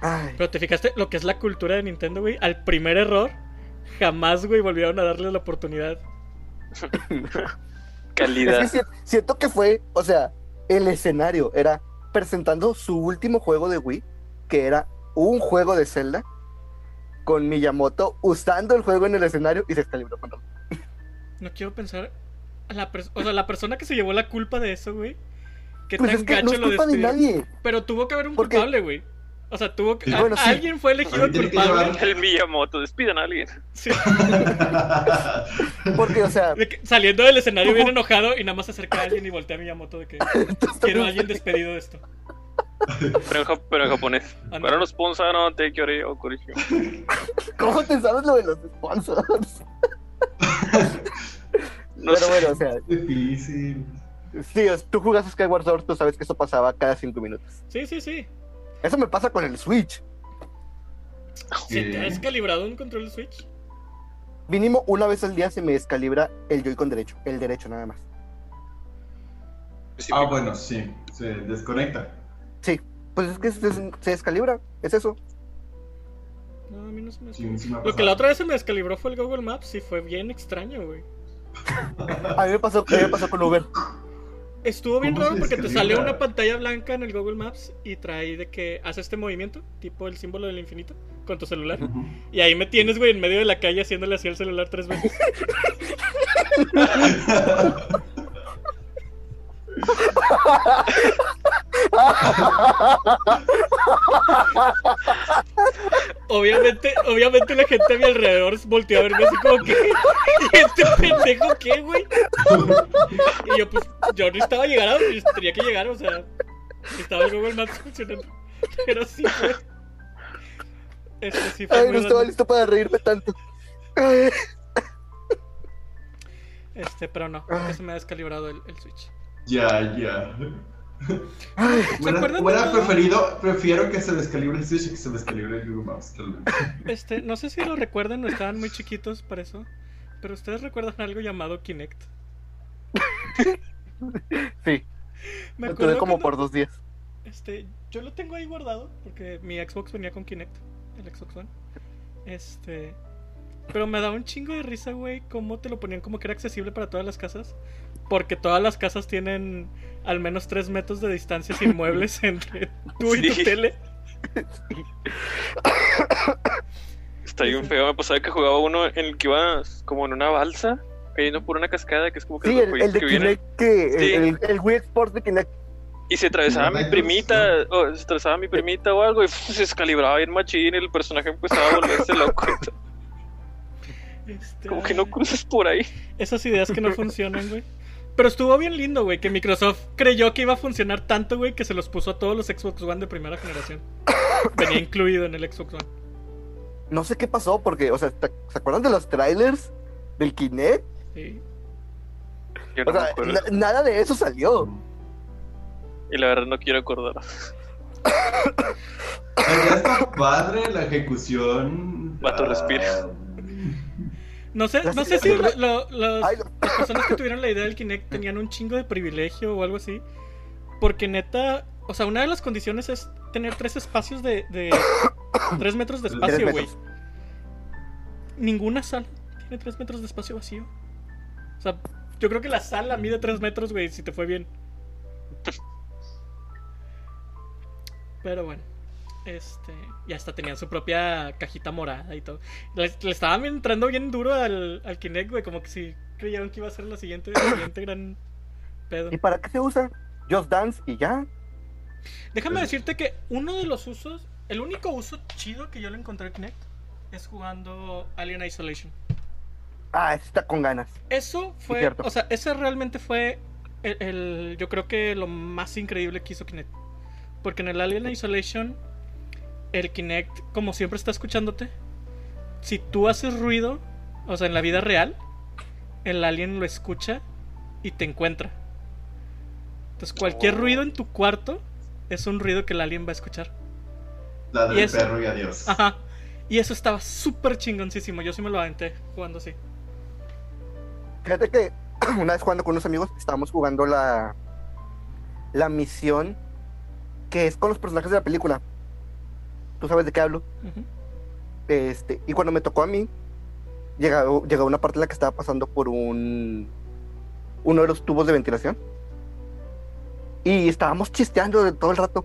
Ay, Pero te fijaste lo que es la cultura de Nintendo, güey. Al primer error, jamás, güey, volvieron a darle la oportunidad. Es Calidad. que siento que fue, o sea, el escenario era presentando su último juego de Wii, que era un juego de Zelda, con Miyamoto usando el juego en el escenario y se descalibró con todo. No quiero pensar. A la o sea, la persona que se llevó la culpa de eso, güey. Que Pues tan es que gacho no es lo culpa de nadie. Pero tuvo que haber un Porque- culpable, güey. O sea, tuvo que. Sí, a- bueno, sí. Alguien fue elegido Alguien culpable. llevar- El Miyamoto, despidan a alguien. Sí. Porque, o sea, De que saliendo del escenario bien enojado y nada más se acerca a alguien y voltea a Miyamoto de que quiero a alguien despedido de esto. Pero en, jap- pero en japonés. Ah, no. Para no sponsor, no te quiero Kurishio. ¿cómo te sabes lo de los sponsors? No Pero sé. bueno, o sea, Difícil. sí, tú jugas Skyward Sword, tú sabes que eso pasaba cada cinco minutos. Sí, sí, sí. Eso me pasa con el Switch. ¿Se te Sí. ha descalibrado un control Switch? Mínimo una vez al día se me descalibra el Joy-Con derecho, el derecho nada más. Ah, bueno, sí. Se desconecta. Sí, pues es que se, se descalibra, es eso. No, a mí no se me Sí, sí me ha Lo que la otra vez se me descalibró fue el Google Maps y fue bien extraño, güey. A mí me pasó, a mí me pasó con Uber. Estuvo bien ¿Cómo raro porque te sale una pantalla blanca en el Google Maps y trae de que hace este movimiento, tipo el símbolo del infinito, con tu celular. Y ahí me tienes, güey, en medio de la calle haciéndole así al celular tres veces. Obviamente, obviamente la gente a mi alrededor volteó a verme así como que. ¿Y este pendejo qué, güey? Y yo, pues, yo no estaba llegando, tenía que llegar, o sea. Estaba el Google Maps funcionando. Pero sí fue. Este sí fue. Ay, no estaba listo para reírme tanto. Este, pero no, se me ha descalibrado el, el Switch. Ya, ya. ay. Hubiera, acuerdan hubiera preferido, prefiero que se descalibre el Switch que se descalibre el Google Maps. tal vez. Este, no sé si lo recuerdan, no estaban muy chiquitos para eso. Pero ustedes recuerdan algo llamado Kinect. Sí, Me lo tuve como cuando- por dos días. Este, yo lo tengo ahí guardado porque mi Xbox venía con Kinect, el Xbox One. Este, pero me daba un chingo de risa, güey, cómo te lo ponían como que era accesible para todas las casas. Porque todas las casas tienen al menos 3 metros de distancia sin muebles entre tú y tu Sí. tele. Está bien feo. Me pasaba que jugaba uno en el que iba como en una balsa, cayendo por una cascada, que es como que Sí, el, de que vienen. Kinect, que, Sí. el, el Wii Sports de Kinect. Y se atravesaba mi primita, o se atravesaba mi primita o algo, y se descalibraba bien machín y el personaje empezaba a volverse loco. Este, Como que no cruzas por ahí. Esas ideas que no funcionan, güey. Pero estuvo bien lindo, güey, que Microsoft creyó que iba a funcionar tanto, güey, que se los puso a todos los Xbox One de primera generación. Venía incluido en el Xbox One. No sé qué pasó, porque, o sea, ¿te- ¿se acuerdan de los trailers del Kinect? Sí. No O sea, na- nada de eso salió. Y la verdad no quiero acordar. Ya está padre la ejecución. Vato, respira. No sé, no sé si las- lo- lo- los- Ay, lo- las personas que tuvieron la idea del Kinect tenían un chingo de privilegio o algo así. Porque neta, o sea, una de las condiciones es tener tres espacios de, de tres metros de espacio, güey. Ninguna sala tiene tres metros de espacio vacío. O sea, yo creo que la sala mide tres metros, güey, si te fue bien. Pero bueno, este, ya hasta tenían su propia cajita morada y todo. Le, le estaban entrando bien duro al, al Kinect, güey, como que si creyeron que iba a ser la siguiente, el siguiente gran pedo. ¿Y para qué se usa? Just Dance y ya. Déjame decirte que uno de los usos, el único uso chido que yo le encontré al Kinect es jugando Alien Isolation. Ah, está con ganas. Eso fue, o sea, ese realmente fue el, el- yo creo que lo más increíble que hizo Kinect. Porque en el Alien Isolation, el Kinect, como siempre está escuchándote, si tú haces ruido, o sea, en la vida real, el alien lo escucha y te encuentra. Entonces, cualquier Oh. ruido en tu cuarto es un ruido que el alien va a escuchar. La Y del eso- perro y adiós. Ajá. Y eso estaba súper chingoncísimo. Yo sí me lo aventé jugando así. Fíjate que una vez jugando con unos amigos estábamos jugando la la misión que es con los personajes de la película. ¿Tú sabes de qué hablo? Ujú. Este, y cuando me tocó a mí, llegó, llegó una parte en la que estaba pasando por un uno de los tubos de ventilación. Y estábamos chisteando de todo el rato.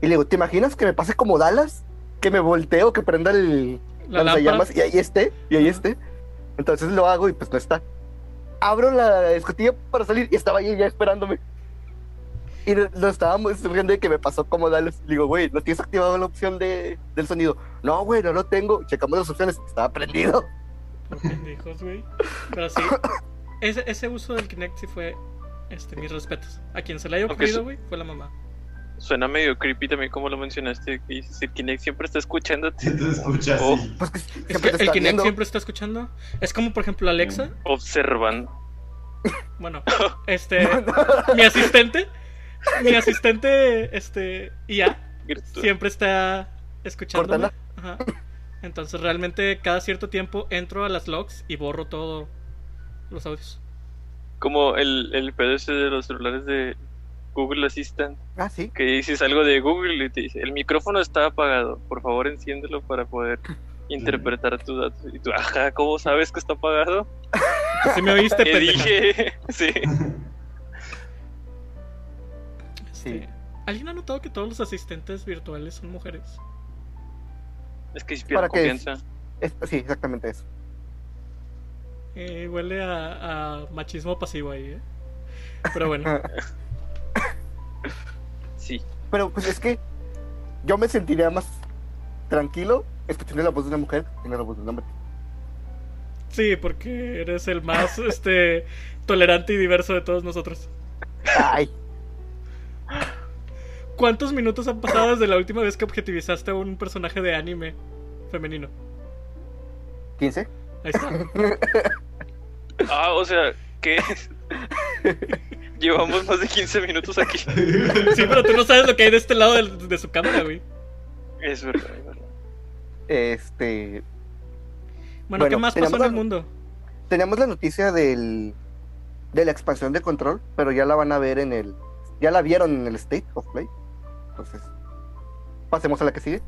Y le digo, ¿te imaginas que me pase como Dallas? Que me volteo, que prenda el La lanzallamas y ahí esté, y ahí esté. Entonces lo hago y pues no está. Abro la escotilla para salir y estaba ahí ya esperándome. Y lo estábamos riendo de que me pasó como Dallas. Le digo, güey, ¿no tienes activado la opción de, del sonido? No, güey, no lo tengo. Checamos las opciones, estaba prendido. Pendejos, güey. Pero sí, ese, ese uso del Kinect sí fue este, mis respetos. A quien se le haya ocurrido, güey, fue la mamá. Suena medio creepy también como lo mencionaste, que dices, el Kinect siempre está escuchándote, te escuchas Oh. Pues que Es que te el Kinect viendo. siempre está escuchando. Es como, por ejemplo, Alexa. observando. Bueno, este. mi asistente. Mi asistente, este. IA. Siempre está escuchando. Entonces, realmente, cada cierto tiempo entro a las logs y borro todos los audios. Como el, el pedo ese de los celulares de Google Assistant, Ah, sí. que dices algo de Google y te dice, el micrófono está apagado, por favor enciéndelo para poder interpretar tus datos. Y tú, ajá, ¿cómo sabes que está apagado? Si me oíste, ¿Qué dije? sí. Este, Sí. ¿Alguien ha notado que todos los asistentes virtuales son mujeres? Es que inspira ¿Para qué es? confianza. Es- sí, exactamente eso. Eh, huele a, a machismo pasivo ahí, ¿eh? Pero bueno. Sí. Pero pues es que yo me sentiría más tranquilo es que tiene la voz de una mujer, tiene la voz de un hombre. Sí, porque eres el más este tolerante y diverso de todos nosotros. Ay, ¿Cuántos minutos han pasado desde la última vez que objetivizaste a un personaje de anime femenino? 15. Ahí está. Ah, o sea, ¿qué? Llevamos más de 15 minutos aquí. Sí, pero tú no sabes lo que hay de este lado de, su cámara, güey. Es verdad, es verdad. Este, Bueno, ¿qué más pasó en tenemos el la- mundo? teníamos la noticia del de la expansión de control, pero ya la van a ver en el ya la vieron en el State of Play. Entonces, pasemos a la que sigue.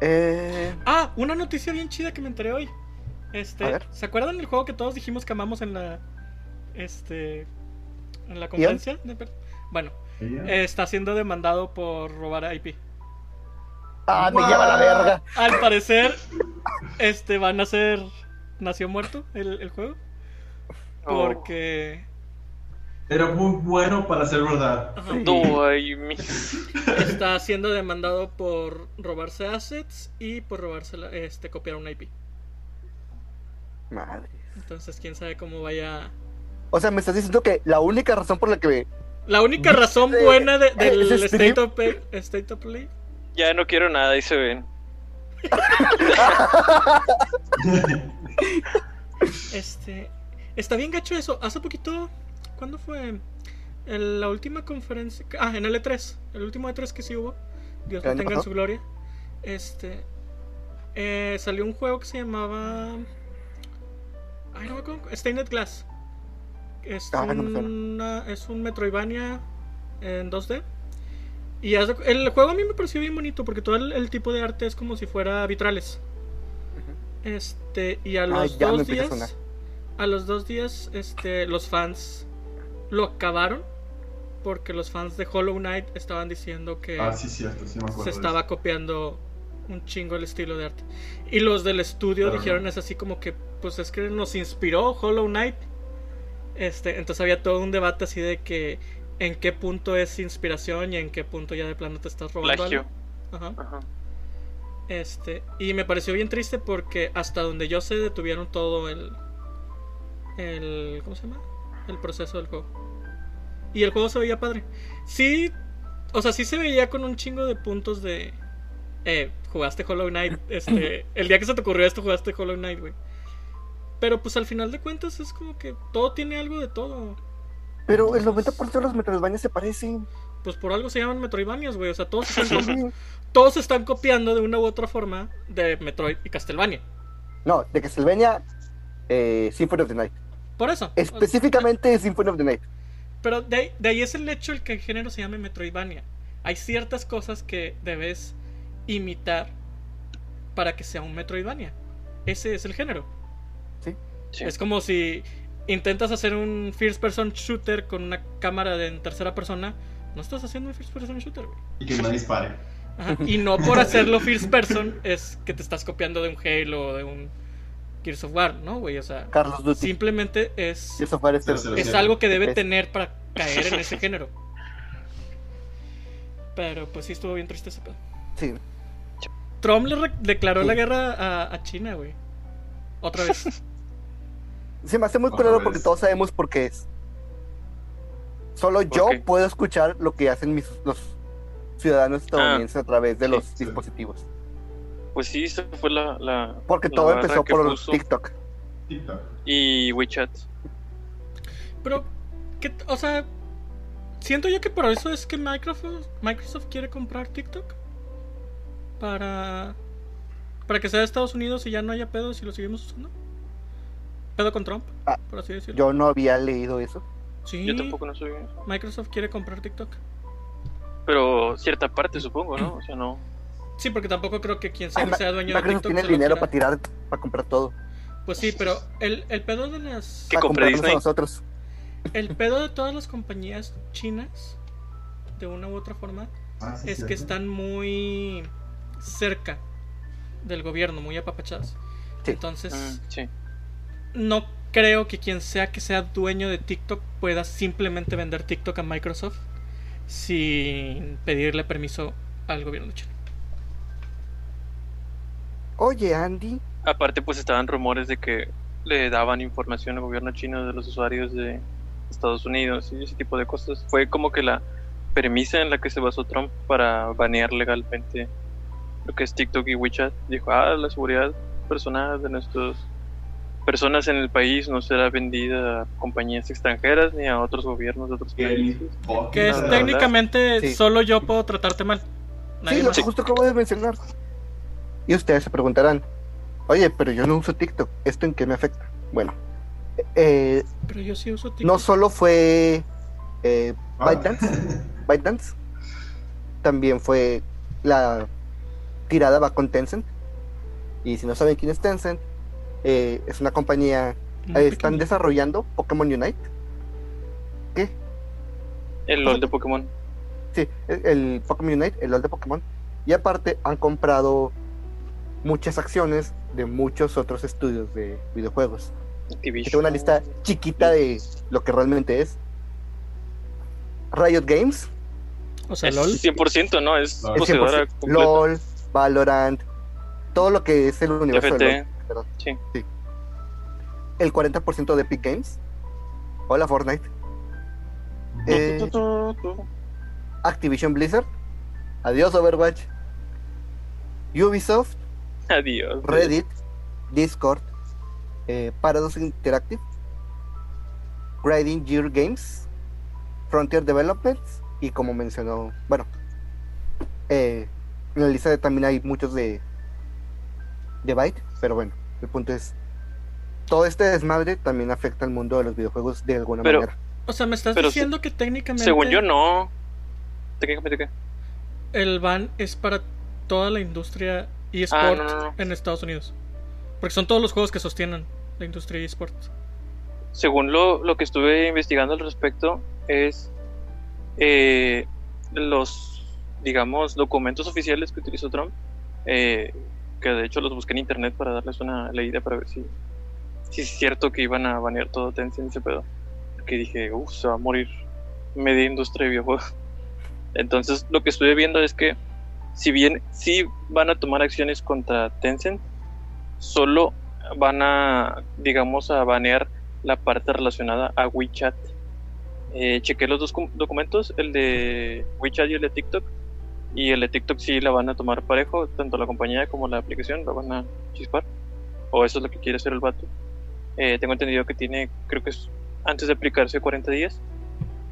Eh, Ah, una noticia bien chida que me enteré hoy. A Este, ver. ¿se acuerdan del juego que todos dijimos que amamos en la este en la conferencia? Bueno, eh, está siendo demandado por robar IP. ah, me lleva la verga. Al parecer este van a ser nació muerto el, el juego Oh. Era muy bueno para ser verdad. Sí. No, ay, mi... está siendo demandado por robarse assets y por robarse la- este copiar un IP. Madre. Entonces, quién sabe cómo vaya O sea, me estás diciendo que la única razón por la que La única razón Eh, buena de- del State of, Play, State of Play Ya no quiero nada, ahí se ven. Este. Está bien gacho eso. Hace poquito. ¿Cuándo fue? En la última conferencia. Ah, en el E3. El último E3 que sí hubo. Dios ¿El lo tenga en su gloria. Este. eh, salió un juego que se llamaba. Ay, no me acuerdo. Stained Glass. Es, Ah, no una- es un Metroidvania en 2D. Y el juego a mí me pareció bien bonito porque todo el, el tipo de arte es como si fuera vitrales. Este, y a Ay, los dos a días, sonar. a los dos días, este, los fans lo acabaron porque los fans de Hollow Knight estaban diciendo que Ah, sí, cierto, sí me acuerdo. se estaba copiando un chingo el estilo de arte. Y los del estudio dijeron no. es así como que, pues es que nos inspiró Hollow Knight. Este, entonces había todo un debate así de que en qué punto es inspiración y en qué punto ya de plano te estás robando Plagio. algo. Ajá. Ajá. Este, y me pareció bien triste porque hasta donde yo sé detuvieron todo el el ¿cómo se llama? El proceso del juego. Y el juego se veía padre. Sí, o sea, sí se veía con un chingo de puntos de eh, jugaste Hollow Knight, este, el día que se te ocurrió esto jugaste Hollow Knight, güey. Pero pues al final de cuentas es como que todo tiene algo de todo. Pero el 90% de los Metroidvania se parecen. Pues por algo se llaman Metroidvanias, güey. O sea, todos están, Sí. todos están copiando de una u otra forma de Metroid y Castlevania. No, de Castlevania, eh, Symphony of the Night. Por eso. Específicamente Symphony of the Night. Pero de ahí, de ahí es el hecho el que el género se llame Metroidvania. Hay ciertas cosas que debes imitar para que sea un Metroidvania. Ese es el género. Sí. Es como si intentas hacer un first person shooter con una cámara de en tercera persona. No estás haciendo un first person shooter, güey. Y que no dispare. Ajá, Y no por hacerlo first person es que te estás copiando de un Halo o de un Gears of War, ¿no, güey? O sea, Carlos Duty. simplemente es, es algo que debe Es- tener para caer en ese género. Pero pues sí estuvo bien triste ese pedo. Sí. Trump le declaró Sí. la guerra a, a China, güey. Otra vez. Se me hace muy vez. porque todos sabemos por qué es. Solo yo qué? puedo escuchar lo que hacen mis, los ciudadanos estadounidenses a través de sí, los sí. dispositivos. Pues sí, esa fue la. la Porque la todo empezó por puso. TikTok. TikTok. Y WeChat. Pero, ¿qué t- o sea, siento yo que por eso es que Microsoft, Microsoft quiere comprar TikTok. Para, para que sea de Estados Unidos y ya no haya pedo si lo seguimos usando. Pedo con Trump, Ah, por así decirlo. Yo no había leído eso. sí, Yo tampoco no soy eso. Microsoft quiere comprar TikTok. Pero cierta parte, supongo, ¿no? O sea, no. Sí, porque tampoco creo que quien sea, Ay, que sea dueño de Microsoft TikTok tiene el dinero para tirar, para comprar todo. Pues sí, pero el, el pedo de las... ¿Qué para compre comprarnos Disney? a nosotros. El pedo de todas las compañías chinas, de una u otra forma, Ah, sí, es cierto. que están muy cerca del gobierno, muy apapachadas. Sí. Entonces, Mm, sí. no creo que quien sea que sea dueño de TikTok pueda simplemente vender TikTok a Microsoft sin pedirle permiso al gobierno chino. Oye Andy, Aparte, pues estaban rumores de que le daban información al gobierno chino de los usuarios de Estados Unidos y ese tipo de cosas. Fue como que la premisa en la que se basó Trump para banear legalmente lo que es TikTok y WeChat. Dijo, ah, la seguridad personal de nuestras personas en el país no será vendida a compañías extranjeras ni a otros gobiernos de otros países. Que es técnicamente sí. solo yo puedo tratarte mal. Nadie sí, lo justo acabo de mencionar. Y ustedes se preguntarán, oye, pero yo no uso TikTok, ¿esto en qué me afecta? Bueno, eh, Pero yo sí uso TikTok. no solo fue eh, Ah. ByteDance, ByteDance, también fue la tirada va con Tencent. Y si no saben quién es Tencent, eh, es una compañía, Muy eh, están pequeño. desarrollando Pokémon Unite. ¿Qué? El LOL de Pokémon. Sí, el, el Pokémon Unite, el LOL de Pokémon. Y aparte han comprado muchas acciones de muchos otros estudios de videojuegos. Tengo una lista chiquita de lo que realmente es. Riot Games, O sea, Es LOL. 100%, ¿no? Es LOL. el poseedora 100%, completa. LOL, Valorant, todo lo que es el universo de TFT. LOL, perdón. Sí. El 40% de Epic Games. Hola Fortnite. Eh, Activision Blizzard. Adiós Overwatch. Ubisoft, Adiós. Reddit, Discord, eh, Paradox Interactive, Grinding Gear Games, Frontier Developments y como mencionó, bueno, eh, en la lista de- también hay muchos de, de Byte, pero bueno, el punto es, todo este desmadre también afecta al mundo de los videojuegos de alguna Pero- manera. O sea, me estás Pero diciendo que técnicamente Según yo, no. Técnicamente, ¿qué? el ban es para toda la industria eSport no, no. en Estados Unidos. Porque son todos los juegos que sostienen la industria eSport. Según lo, lo que estuve investigando al respecto, es eh, los, digamos, documentos oficiales que utilizó Trump, eh, que de hecho los busqué en internet para darles una leída para ver si, si es cierto que iban a banear todo Tencent y ese pedo. Que dije, uff, se va a morir media industria de videojuegos. Entonces, lo que estuve viendo es que, si bien sí van a tomar acciones contra Tencent, solo van a, digamos, a banear la parte relacionada a WeChat. Eh, chequé los dos documentos, el de WeChat y el de TikTok. Y el de TikTok sí la van a tomar parejo, tanto la compañía como la aplicación la van a chispar. O eso es lo que quiere hacer el vato. Eh, tengo entendido que tiene, creo que es antes de aplicarse 40 días.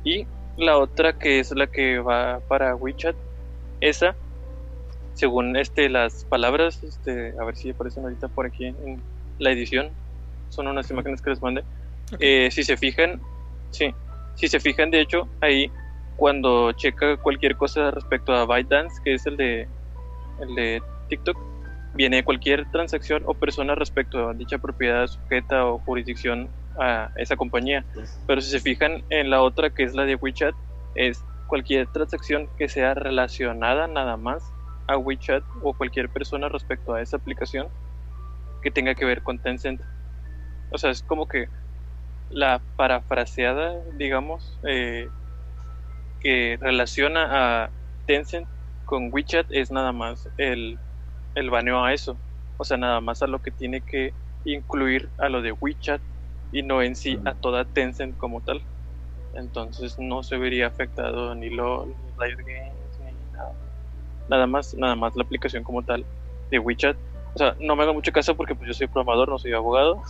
Y la otra que es la que va para WeChat, esa, según este las palabras, este, a ver si aparecen ahorita por aquí en la edición, son unas imágenes que les mandé. Eh, si se fijan, sí, si se fijan, de hecho, ahí cuando checa cualquier cosa respecto a ByteDance, que es el de el de TikTok, viene cualquier transacción o persona respecto a dicha propiedad sujeta o jurisdicción a esa compañía. Pero si se fijan en la otra, que es la de WeChat, es cualquier transacción que sea relacionada nada más a WeChat o cualquier persona respecto a esa aplicación que tenga que ver con Tencent. O sea, es como que la parafraseada, digamos, eh, que relaciona a Tencent con WeChat es nada más el, el baneo a eso. O sea, nada más a lo que tiene que incluir a lo de WeChat y no en sí a toda Tencent como tal. Entonces no se vería afectado ni LOL, ni Riot Games. Nada más, nada más la aplicación como tal de WeChat. O sea, no me haga mucho caso porque pues yo soy programador, no soy abogado.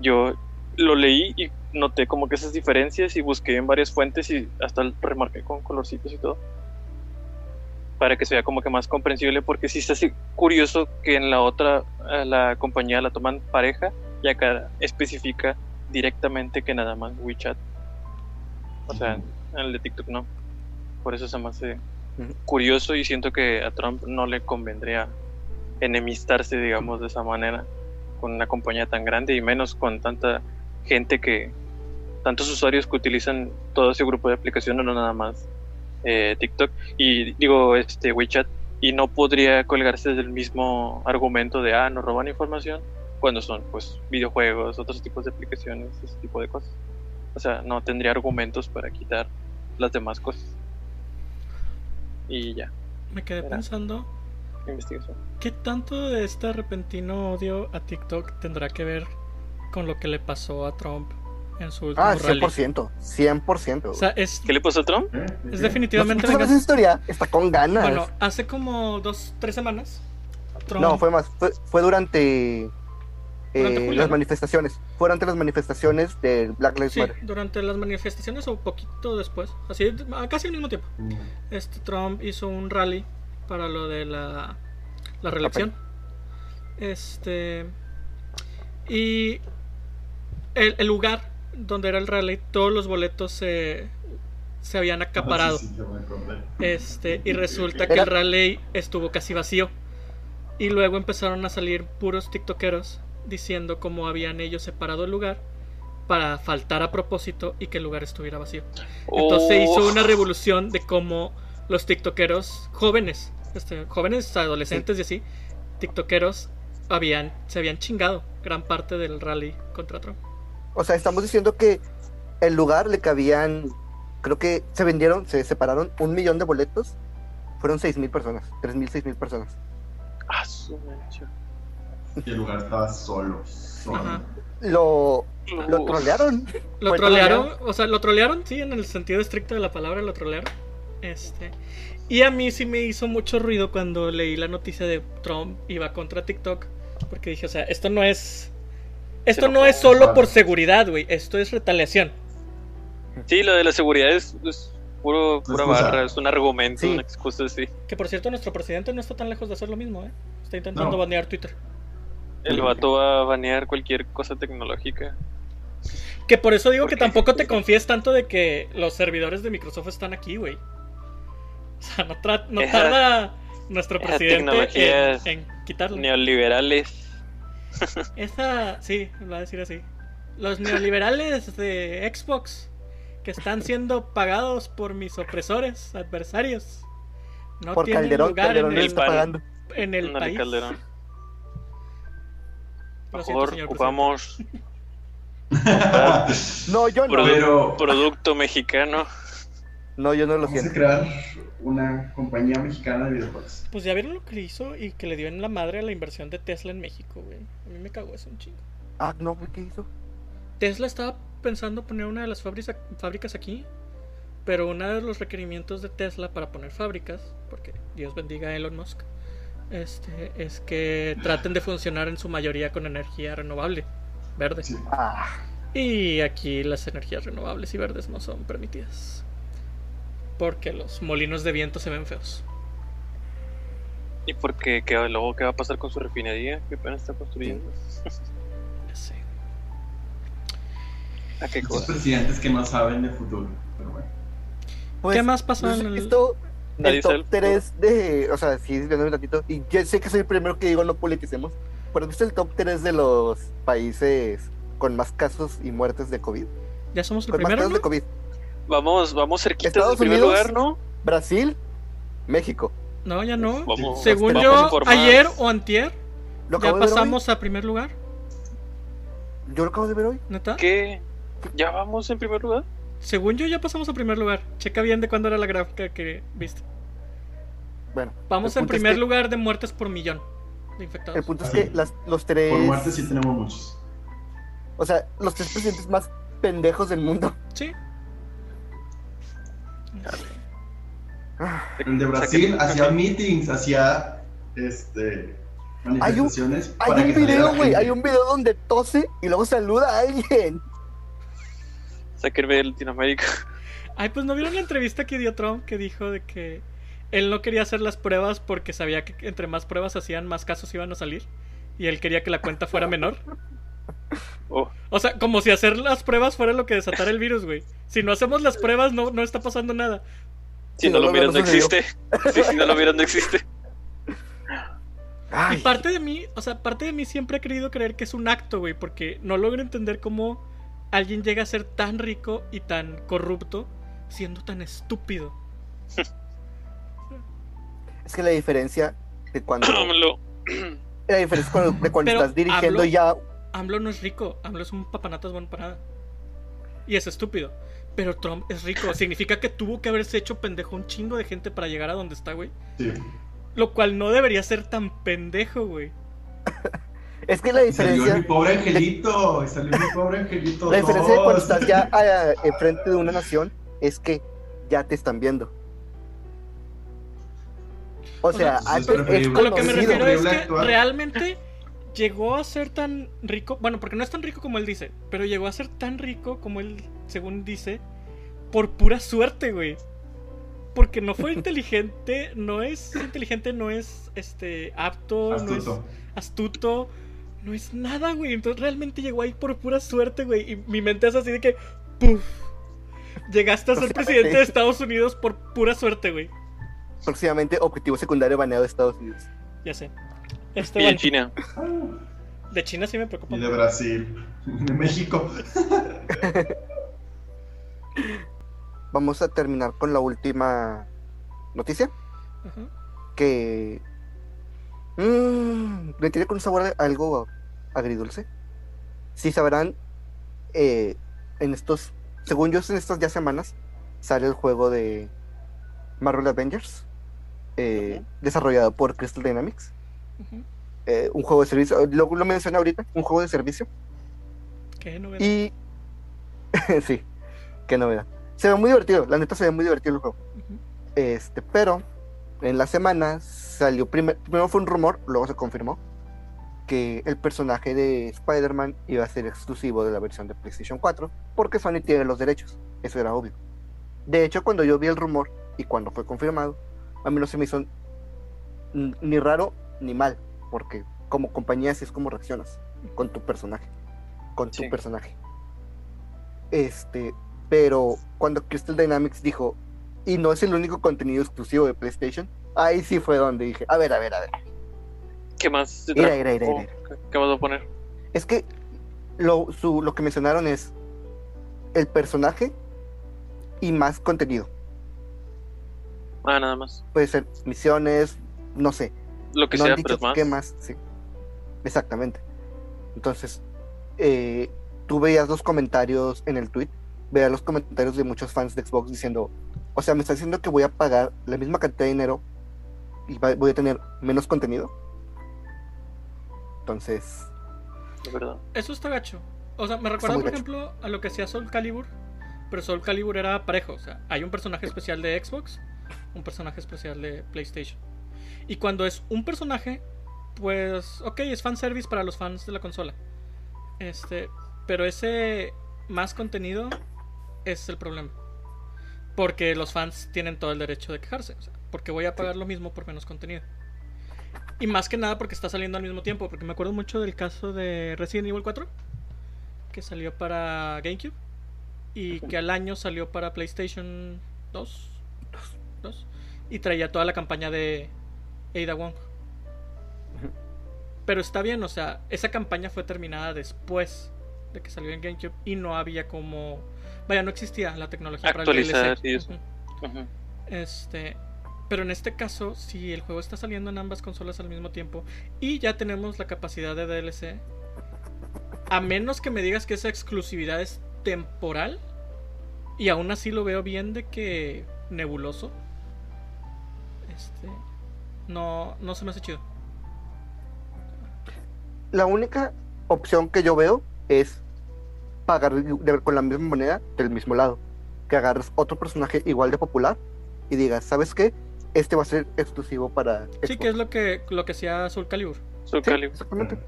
Yo lo leí y noté como que esas diferencias y busqué en varias fuentes y hasta remarqué con colorcitos y todo. Para que sea como que más comprensible porque sí está así curioso que en la otra eh, la compañía la toman pareja y acá especifica directamente que nada más WeChat. O sea, en el de TikTok no. Por eso se me hace. Curioso y siento que a Trump no le convendría enemistarse, digamos, de esa manera con una compañía tan grande y menos con tanta gente que, tantos usuarios que utilizan todo ese grupo de aplicaciones, no nada más eh, TikTok y digo, este WeChat, y no podría colgarse del mismo argumento de, ah, nos roban información, cuando son, pues, videojuegos, otros tipos de aplicaciones, ese tipo de cosas. O sea, no tendría argumentos para quitar las demás cosas. Y ya. Me quedé Era. pensando investigación. ¿Qué tanto de este repentino odio a TikTok tendrá que ver con lo que le pasó a Trump en su último Ah, rally? 100%. 100%. O sea, es, ¿Qué le pasó a Trump? ¿Eh? ¿De es? ¿No definitivamente... sabes venganza. esa historia? Está con ganas. Bueno, hace como dos, tres semanas. Trump, no, fue más. Fue, fue durante, eh, las ¿no? manifestaciones. Fue durante las manifestaciones del Black Lives Sí, Matter. durante las manifestaciones o poquito después. Así, casi al mismo tiempo. Mm. Este Trump hizo un rally para lo de la, la reelección. Este. Y el, el lugar donde era el rally, todos los boletos se, se habían acaparado. Ah, acordé. Este, y resulta que el rally estuvo casi vacío. Y luego empezaron a salir puros tiktokeros diciendo cómo habían ellos separado el lugar para faltar a propósito y que el lugar estuviera vacío. Entonces se hizo Oh. una revolución de cómo los tiktokeros jóvenes, este, jóvenes adolescentes y así, tiktokeros habían, se habían chingado gran parte del rally contra Trump. O sea, estamos diciendo que el lugar le cabían. Creo que se vendieron, se separaron un millón de boletos. Fueron seis mil personas. Tres mil, seis mil personas. Ah, su. Y el lugar estaba solo. solo. Ajá. Lo, lo trolearon. Lo trolearon, o sea, lo trolearon, sí, en el sentido estricto de la palabra, lo trolearon. Este. Y a mí sí me hizo mucho ruido cuando leí la noticia de Trump iba contra TikTok. Porque dije, o sea, esto no es. Esto no es solo por seguridad, güey. Esto es retaliación. Sí, lo de la seguridad es, es puro, pura excusa. barra, es un argumento, Sí. una excusa, sí. Que por cierto, nuestro presidente no está tan lejos de hacer lo mismo, ¿eh? Está intentando No. banear Twitter. El vato va a banear cualquier cosa tecnológica. Que por eso digo ¿Por que qué? tampoco te confíes tanto de que los servidores de Microsoft están aquí, güey. O sea, no, tra- no Esa- tarda nuestro presidente en, en quitarlo. Neoliberales. Esa, sí, lo voy a decir así. Los neoliberales de Xbox que están siendo pagados por mis opresores, adversarios. No por tienen Calderón. lugar Calderón en el, está pagando. en el país. Calderón. Siento, Mejor señor ocupamos No, yo no. Produ- Pero producto mexicano. No, yo no lo vamos a siento. crear una compañía mexicana de videojuegos. Pues ya vieron lo que hizo y que le dio en la madre a la inversión de Tesla en México, güey. A mí me cagó eso un chingo. Ah, no, ¿qué hizo? Tesla estaba pensando poner una de las fábricas, fábricas aquí, pero uno de los requerimientos de Tesla para poner fábricas, porque Dios bendiga a Elon Musk, este, es que traten de funcionar en su mayoría con energía renovable, verde. Sí. Ah, Y aquí las energías renovables y verdes no son permitidas. Porque los molinos de viento se ven feos. ¿Y porque qué, luego qué va a pasar con su refinería que apenas está construyendo? Sí. ¿A qué Estos cosa? presidentes que no saben de futuro. Pero bueno. pues, ¿Qué más pasó pues, en el- Esto, el top el futuro. 3 de. O sea, sí, viéndome tantito. Y yo sé que soy el primero que digo no politicemos. Pero es el top 3 de los países con más casos y muertes de COVID. Ya somos el Con más primero, casos ¿no? de COVID. Vamos, vamos cerquita del Estados primer Unidos. lugar, ¿no? Brasil, México. No, ya no. Vamos, Según vamos yo, ayer o antier, Lo ya pasamos a primer lugar. Yo lo acabo de ver hoy. ¿Neta? ¿Qué? ¿Ya vamos en primer lugar? Según yo, ya pasamos a primer lugar. Checa bien de cuándo era la gráfica que viste. Bueno, Vamos en es primer que- lugar de muertes por millón de infectados. El punto es Sí. que las, los tres. Por muerte sí tenemos muchos. O sea, los tres presidentes más pendejos del mundo. Sí. El de Brasil hacía meetings, hacía este manifestaciones. Hay para un que saliera video, güey. Hay un video donde tose y luego saluda a alguien. Zuckerberg de Latinoamérica. Ay, pues no vieron la entrevista que dio Trump que dijo de que él no quería hacer las pruebas porque sabía que entre más pruebas hacían, más casos iban a salir. Y él quería que la cuenta fuera menor. Oh, O sea, como si hacer las pruebas fuera lo que desatara el virus, güey. Si no hacemos las pruebas, no, no está pasando nada. si no no, lo no, miras, no existe. Sí, si no lo miras, no existe. Ay, Y parte de mí, o sea, parte de mí siempre ha querido creer que es un acto, güey, porque no logro entender cómo alguien llega a ser tan rico y tan corrupto siendo tan estúpido. es que la diferencia de cuando. La diferencia cuando- de cuando Pero estás dirigiendo hablo- ya. AMLO no es rico, AMLO es un papanatas bueno para nada. Y es estúpido. Pero Trump es rico, significa que tuvo que haberse hecho pendejo un chingo de gente para llegar a donde está, güey. Sí. Lo cual no debería ser tan pendejo, güey. Es que la Salió diferencia. mi pobre angelito. Salió mi pobre angelito. La diferencia de cuando estás ya ah, enfrente de una nación es que ya te están viendo. O sea, sea, es antes es preferible. A lo que me refiero es que realmente llegó a ser tan rico. Bueno, porque no es tan rico como él dice, pero llegó a ser tan rico como él, según dice, por pura suerte, güey. Porque no fue inteligente, no es inteligente, no es este apto, no es Astuto. No es nada, güey. Entonces realmente llegó ahí por pura suerte, güey. Y mi mente es así de que, ¡puf! Llegaste a ser presidente de Estados Unidos por pura suerte, güey. próximamente objetivo secundario baneado de Estados Unidos. Ya sé. Este, Y bueno, en China. de China sí me preocupa. Y de Brasil. De México. Vamos a terminar con la última noticia. Ajá. Que. Mmm, me tiene con un sabor de algo agridulce. Si sabrán, eh, en estos. Según yo, en estas ya semanas sale el juego de Marvel Avengers. eh, desarrollado por Crystal Dynamics. Eh, un juego de servicio. Lo, lo mencioné ahorita, un juego de servicio. Qué novedad. Y. sí, qué novedad. Se ve muy divertido, la neta se ve muy divertido el juego. Este, pero en la semana salió primer- primero fue un rumor, luego se confirmó que el personaje de Spider-Man iba a ser exclusivo de la versión de PlayStation 4 porque Sony tiene los derechos, eso era obvio. De hecho, cuando yo vi el rumor y cuando fue confirmado, a mí no se me hizo ni raro ni mal, porque como compañía así es como reaccionas con tu personaje, con tu Sí. personaje. Este, pero cuando Crystal Dynamics dijo, y no es el único contenido exclusivo de PlayStation, ahí sí fue donde dije, a ver, a ver, a ver. ¿Qué más? mira, ¿O mira. qué- ¿Qué vas a poner? Es que lo, su- lo que mencionaron es el personaje y más contenido. Ah, nada más. Puede ser misiones, no sé. Lo que no sea, han pero dicho qué más, sí. Exactamente. Entonces, eh, tú veías los comentarios en el tweet, veías los comentarios de muchos fans de Xbox diciendo, o sea, me está diciendo que voy a pagar la misma cantidad de dinero y va- voy a tener menos contenido. Entonces. Eso está gacho. O sea, me recuerda, por gacho. ejemplo, a lo que hacía Soul Calibur. Pero Soul Calibur era parejo. O sea, hay un personaje especial de Xbox, un personaje especial de PlayStation. Y cuando es un personaje, pues, ok, es fanservice para los fans de la consola. Este, pero ese más contenido es el problema. Porque los fans tienen todo el derecho de quejarse. O sea, porque voy a pagar lo mismo por menos contenido. Y más que nada porque está saliendo al mismo tiempo. Porque me acuerdo mucho del caso de Resident Evil 4. Que salió para GameCube. Y que al año salió para PlayStation 2. 2, y traía toda la campaña de Ada Wong. Pero está bien, o sea, esa campaña fue terminada después de que salió en GameCube. Y no había como... Vaya, no existía la tecnología para el Actualizar DLC. y eso. Ujú. Ujú. Este, pero en este caso, si el juego está saliendo en ambas consolas al mismo tiempo y ya tenemos la capacidad de DLC, a menos que me digas que esa exclusividad es temporal, y aún así lo veo bien de que nebuloso, este, no, no se me hace chido. la única opción que yo veo es pagar con la misma moneda del mismo lado. Que agarres otro personaje igual de popular y digas, ¿sabes qué? Este va a ser exclusivo para Sí, Xbox". que es lo que, lo que hacía Soul Calibur. Soul Sí, Calibur. exactamente.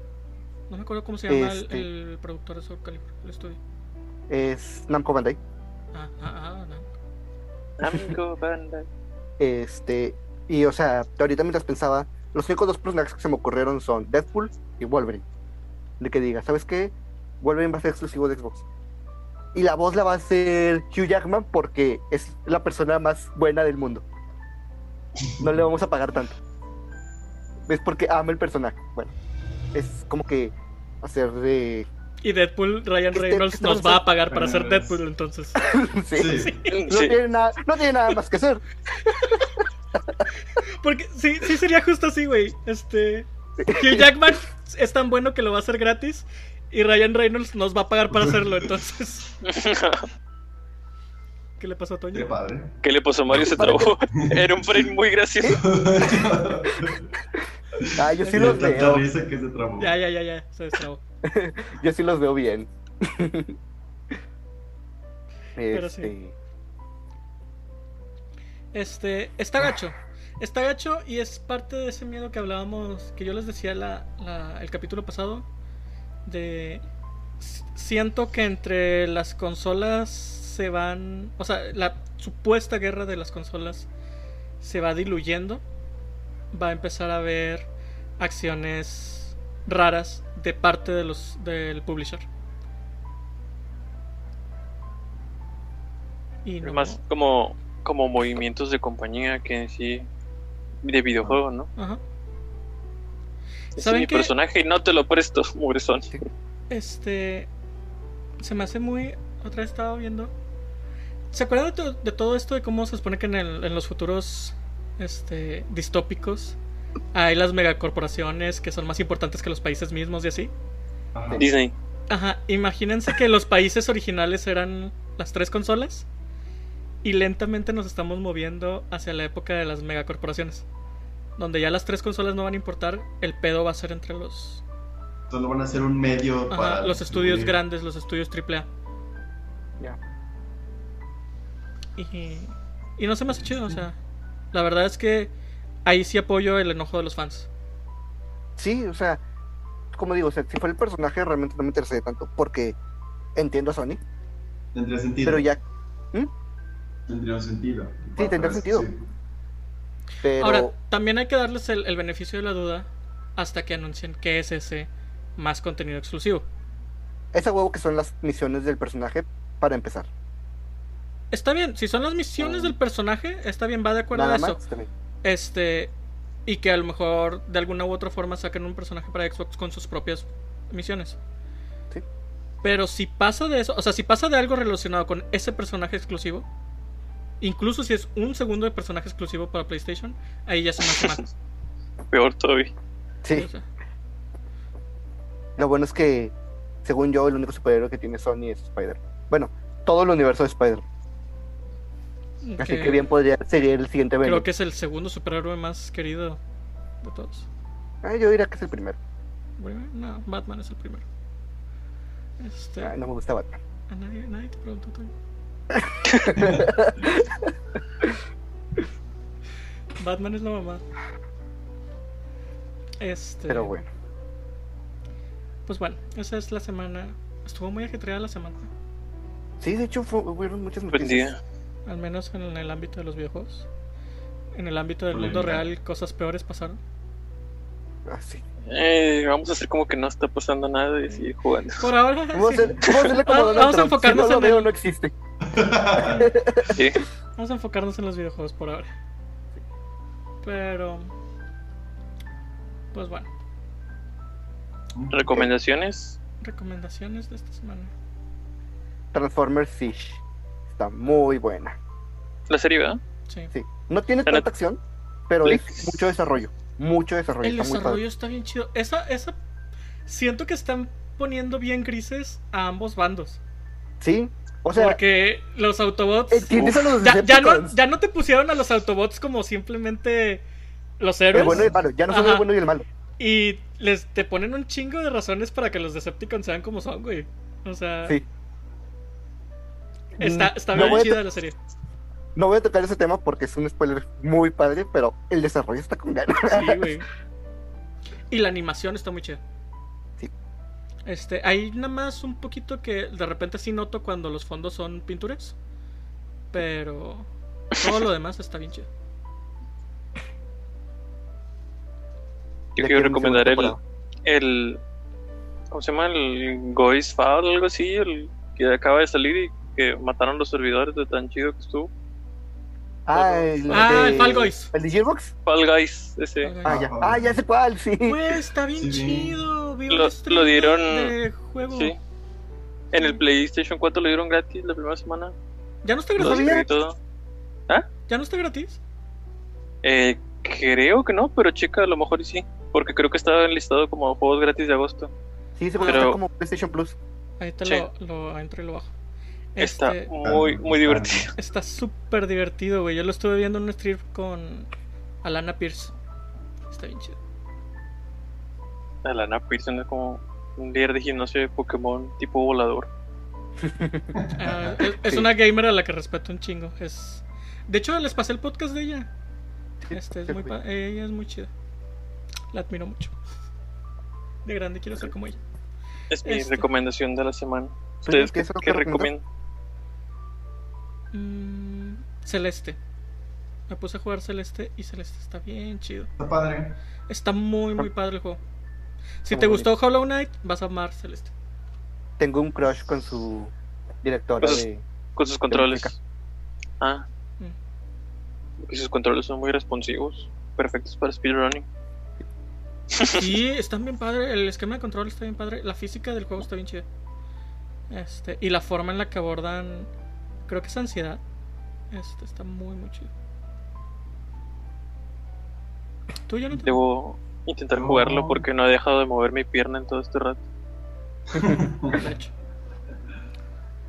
No me acuerdo cómo se llama el- Este. el, productor de Soul Calibur, el estudio. Es Namco Bandai. Ah, ah, ah, no. Namco Bandai. Este, y o sea, ahorita mientras pensaba, los únicos dos personajes que se me ocurrieron son Deadpool y Wolverine. De que diga, ¿sabes qué? Wolverine va a ser exclusivo de Xbox. Y la voz la va a hacer Hugh Jackman porque es la persona más buena del mundo. No le vamos a pagar tanto. Es porque ama el personaje. Bueno, es como que hacer de. Y Deadpool, Ryan Este- Reynolds este nos va a pagar para ser Reynolds. Deadpool, entonces. sí, Sí. No, tiene nada, no tiene nada más que hacer. Porque sí, sí sería justo así, güey. Este. Hugh Jackman es tan bueno que lo va a hacer gratis. Y Ryan Reynolds nos va a pagar para hacerlo, entonces. ¿Qué le pasó a Qué Toño? padre. ¿Qué le pasó a Mario? Se trabó. Era un frame muy gracioso. Ah, yo sí los veo. risa que se trabó. Ya, ya, ya, ya. Se destrabó. Yo sí los veo bien. Pero sí. Este, Este, está gacho. Está gacho y es parte de ese miedo que hablábamos, que yo les decía la, la- el capítulo pasado. De. Siento que entre las consolas se van. O sea, la supuesta guerra de las consolas se va diluyendo. Va a empezar a haber acciones raras de parte de los del publisher. Y no- Más como, como movimientos de compañía que en sí de videojuego, ¿no? Ajá. Es ¿Saben mi qué? personaje y no te lo presto, mugrezón. Este. Se me hace muy. Otra vez estaba viendo. ¿Se acuerdan de, de todo esto de cómo se supone que en, el- en los futuros este, distópicos hay las megacorporaciones que son más importantes que los países mismos y así? Ajá. Disney. Ajá, imagínense que los países originales eran las tres consolas y lentamente nos estamos moviendo hacia la época de las megacorporaciones. Donde ya las tres consolas no van a importar, el pedo va a ser entre los, Solo van a ser un medio ajá, para. los estudios grandes, los estudios AAA. Ya. Y, y no se me hace chido, o sea, la verdad es que ahí sí apoyo el enojo de los fans. Sí, o sea, como digo, o sea, si fue el personaje realmente no me interesé tanto porque entiendo a Sony, Tendría sentido. pero ya, Tendría un sentido. Sí, tendría sentido. Sí. pero Ahora, también hay que darles el, el beneficio de la duda hasta que anuncien que es ese más contenido exclusivo. esa huevo que son las misiones del personaje para empezar. Está bien, si son las misiones del personaje, está bien, va de acuerdo Nada a eso. más. Este. Y que a lo mejor de alguna u otra forma saquen un personaje para Xbox con sus propias misiones. Sí. Pero si pasa de eso, o sea, si pasa de algo relacionado con ese personaje exclusivo, incluso si es un segundo de personaje exclusivo para PlayStation, ahí ya se me hace mal. Peor todavía. Sí, O sea, lo bueno es que, según yo, el único superhéroe que tiene Sony es Spider. Bueno, todo el universo de Spider. Así que, bien podría seguir el siguiente Creo Venom. que es el segundo superhéroe más querido de todos. Ah, yo diría que es el primero. No, Batman es el primero. Este, Ah, no me gusta Batman. a nadie, nadie te preguntó, Toño. Batman es la mamá. Este. Pero bueno. Pues bueno, esa es la semana. Estuvo muy ajetreada la semana. Sí, de hecho, fue, hubieron muchas noticias. Al menos en el ámbito de los videojuegos. En el ámbito del mundo real, cosas peores pasaron. Ah, sí. Eh, vamos a hacer como que no está pasando nada y seguir jugando. Por ahora. Vamos, sí. a, hacer- vamos a hacerle como Donald vamos a Trump. enfocarnos si no lo en veo, el- no existe. Sí. Vamos a enfocarnos en los videojuegos por ahora. Pero. Pues bueno, Recomendaciones. recomendaciones de esta semana. Transformers Fish. Está muy buena. La serie, ¿verdad? Sí. Sí. No tiene tanta acción, pero es mucho desarrollo. Mucho desarrollo. El está desarrollo está bien chido. Esa, esa. Siento que están poniendo bien grises a ambos bandos. Sí. O sea, porque los Autobots. entiendes a los ya, ya no, Decepticons. ya no te pusieron a los Autobots como simplemente los El héroes. bueno y el malo. Ya no son Ajá. el bueno y el malo. Y les te ponen un chingo de razones para que los Decepticons sean como son, güey. O sea, Sí. Está, Mm, está no bien chida la serie. No voy a tocar ese tema porque es un spoiler muy padre, pero el desarrollo está con ganas. Sí, güey. Y la animación está muy chida. Sí. Este, hay nada más un poquito que de repente sí noto cuando los fondos son pinturas. Pero todo lo demás está bien chido. Yo quiero recomendar el. ¿Cómo se llama? El Gois Fall o algo así. El que acaba de salir y que mataron los servidores de tan chido que estuvo. Ah, el, Ah, de- el Fall Guys. ¿El de Gearbox? Fall Guys, ese. Ah, ya. Ah, ya sé cuál, sí. Pues está bien Sí, chido. vi Lo- dieron- de juego. Sí. En el PlayStation 4 lo dieron gratis la primera semana. ¿Ya no está gratis? todo. ¿Ya no está gratis? Eh, creo que no, pero checa, a lo mejor y sí. Porque creo que estaba enlistado como juegos gratis de agosto. Sí, se puede Pero- estar como PlayStation Plus. Ahí te Sí. lo, lo entro y lo bajo. Está Este, muy, muy divertido. Está súper divertido, güey. Yo lo estuve viendo en un stream con Alana Pierce. Está bien chido. Alana Pearson es como un líder de gimnasio de Pokémon tipo volador. Ah, es es Sí. una gamer a la que respeto un chingo. Es... De hecho, les pasé el podcast de ella. Este es muy pa- ella es muy chida. La admiro mucho. De grande quiero ser como ella. Es mi Este. recomendación de la semana. ¿Ustedes ¿qué qué, recomiendan? Mm, Celeste. Me puse a jugar Celeste y Celeste está bien chido. Está padre. Está muy, muy padre el juego. Si Está te gustó Hollow Knight, vas a amar Celeste. Tengo un crush con su directora Pues- de. Con sus controles. Ah, Mm. y sus controles son muy responsivos. Perfectos para speedrunning. Sí, están bien padre. El esquema de control está bien padre. La física del juego está bien chida. Este, y la forma en la que abordan, creo que es ansiedad. Este, está muy, muy chido. ¿Tú ya no te... Debo intentar jugarlo porque no he dejado de mover mi pierna en todo este rato. De hecho.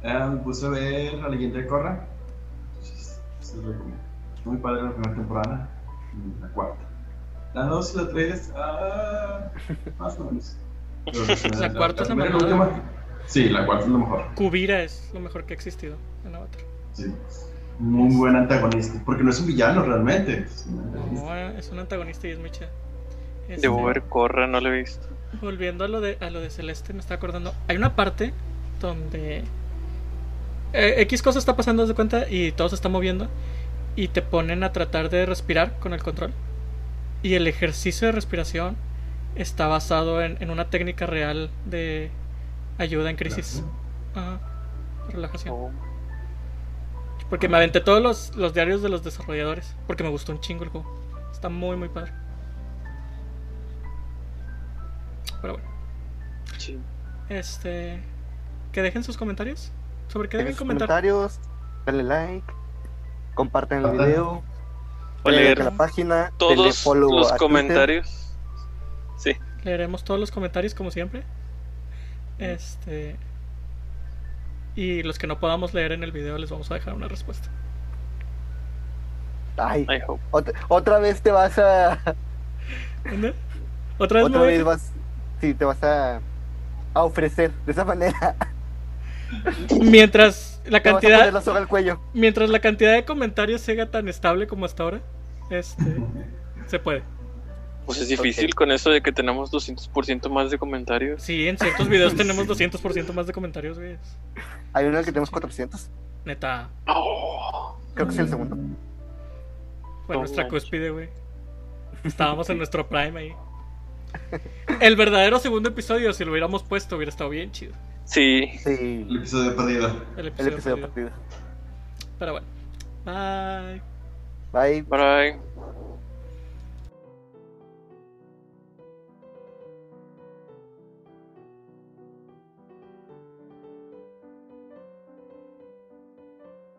Ah, me puse a ver la leyenda de Korra. Entonces, se lo recomiendo. Muy padre la primera temporada. La cuarta. La dos y la tres, ah, más o menos. Pero La cuarta es la última- Sí, la cuarta es lo mejor. Kubira es lo mejor que ha existido en Avatar. Sí. Muy buen antagonista. Porque no es un villano realmente. Es un No, antagonista. es un antagonista y es muy chida. Este, Debo ver Corra, no lo he visto. Volviendo a lo de a lo de Celeste, me está acordando. Hay una parte donde eh, X cosa está pasando de cuenta y todo se está moviendo y te ponen a tratar de respirar con el control. Y el ejercicio de respiración está basado en, en una técnica real de ayuda en crisis. Ajá, relajación. Porque me aventé todos los, los diarios de los desarrolladores. Porque me gustó un chingo el juego. Está muy, muy padre. Pero bueno. sí. Este. Que dejen sus comentarios. ¿Sobre qué deben comentar? comentarios, dale like, compartan el video, Voy a denle like leer la página, todos los comentarios. Sí. Leeremos todos los comentarios como siempre. Este. Y los que no podamos leer en el video les vamos a dejar una respuesta. Ay, otra, otra vez te vas a. ¿Dónde? ¿Otra vez Otra voy a- vez vas. Sí, te vas a. A ofrecer de esa manera. Mientras la Te vas a poner cantidad. la soga al cuello. Mientras la cantidad de comentarios siga tan estable como hasta ahora. Este. se puede. Pues es difícil con eso de que tenemos 200% más de comentarios. Sí, en ciertos videos tenemos 200% más de comentarios, güey. Hay uno en el que tenemos 400. Neta. Oh, Creo que es el segundo. Fue No nuestra cúspide, güey. Estábamos en nuestro prime ahí. El verdadero segundo episodio, si lo hubiéramos puesto, hubiera estado bien chido. sí. Sí. El episodio perdido. El El episodio, episodio perdido. Pero bueno. Bye. Bye. Bye.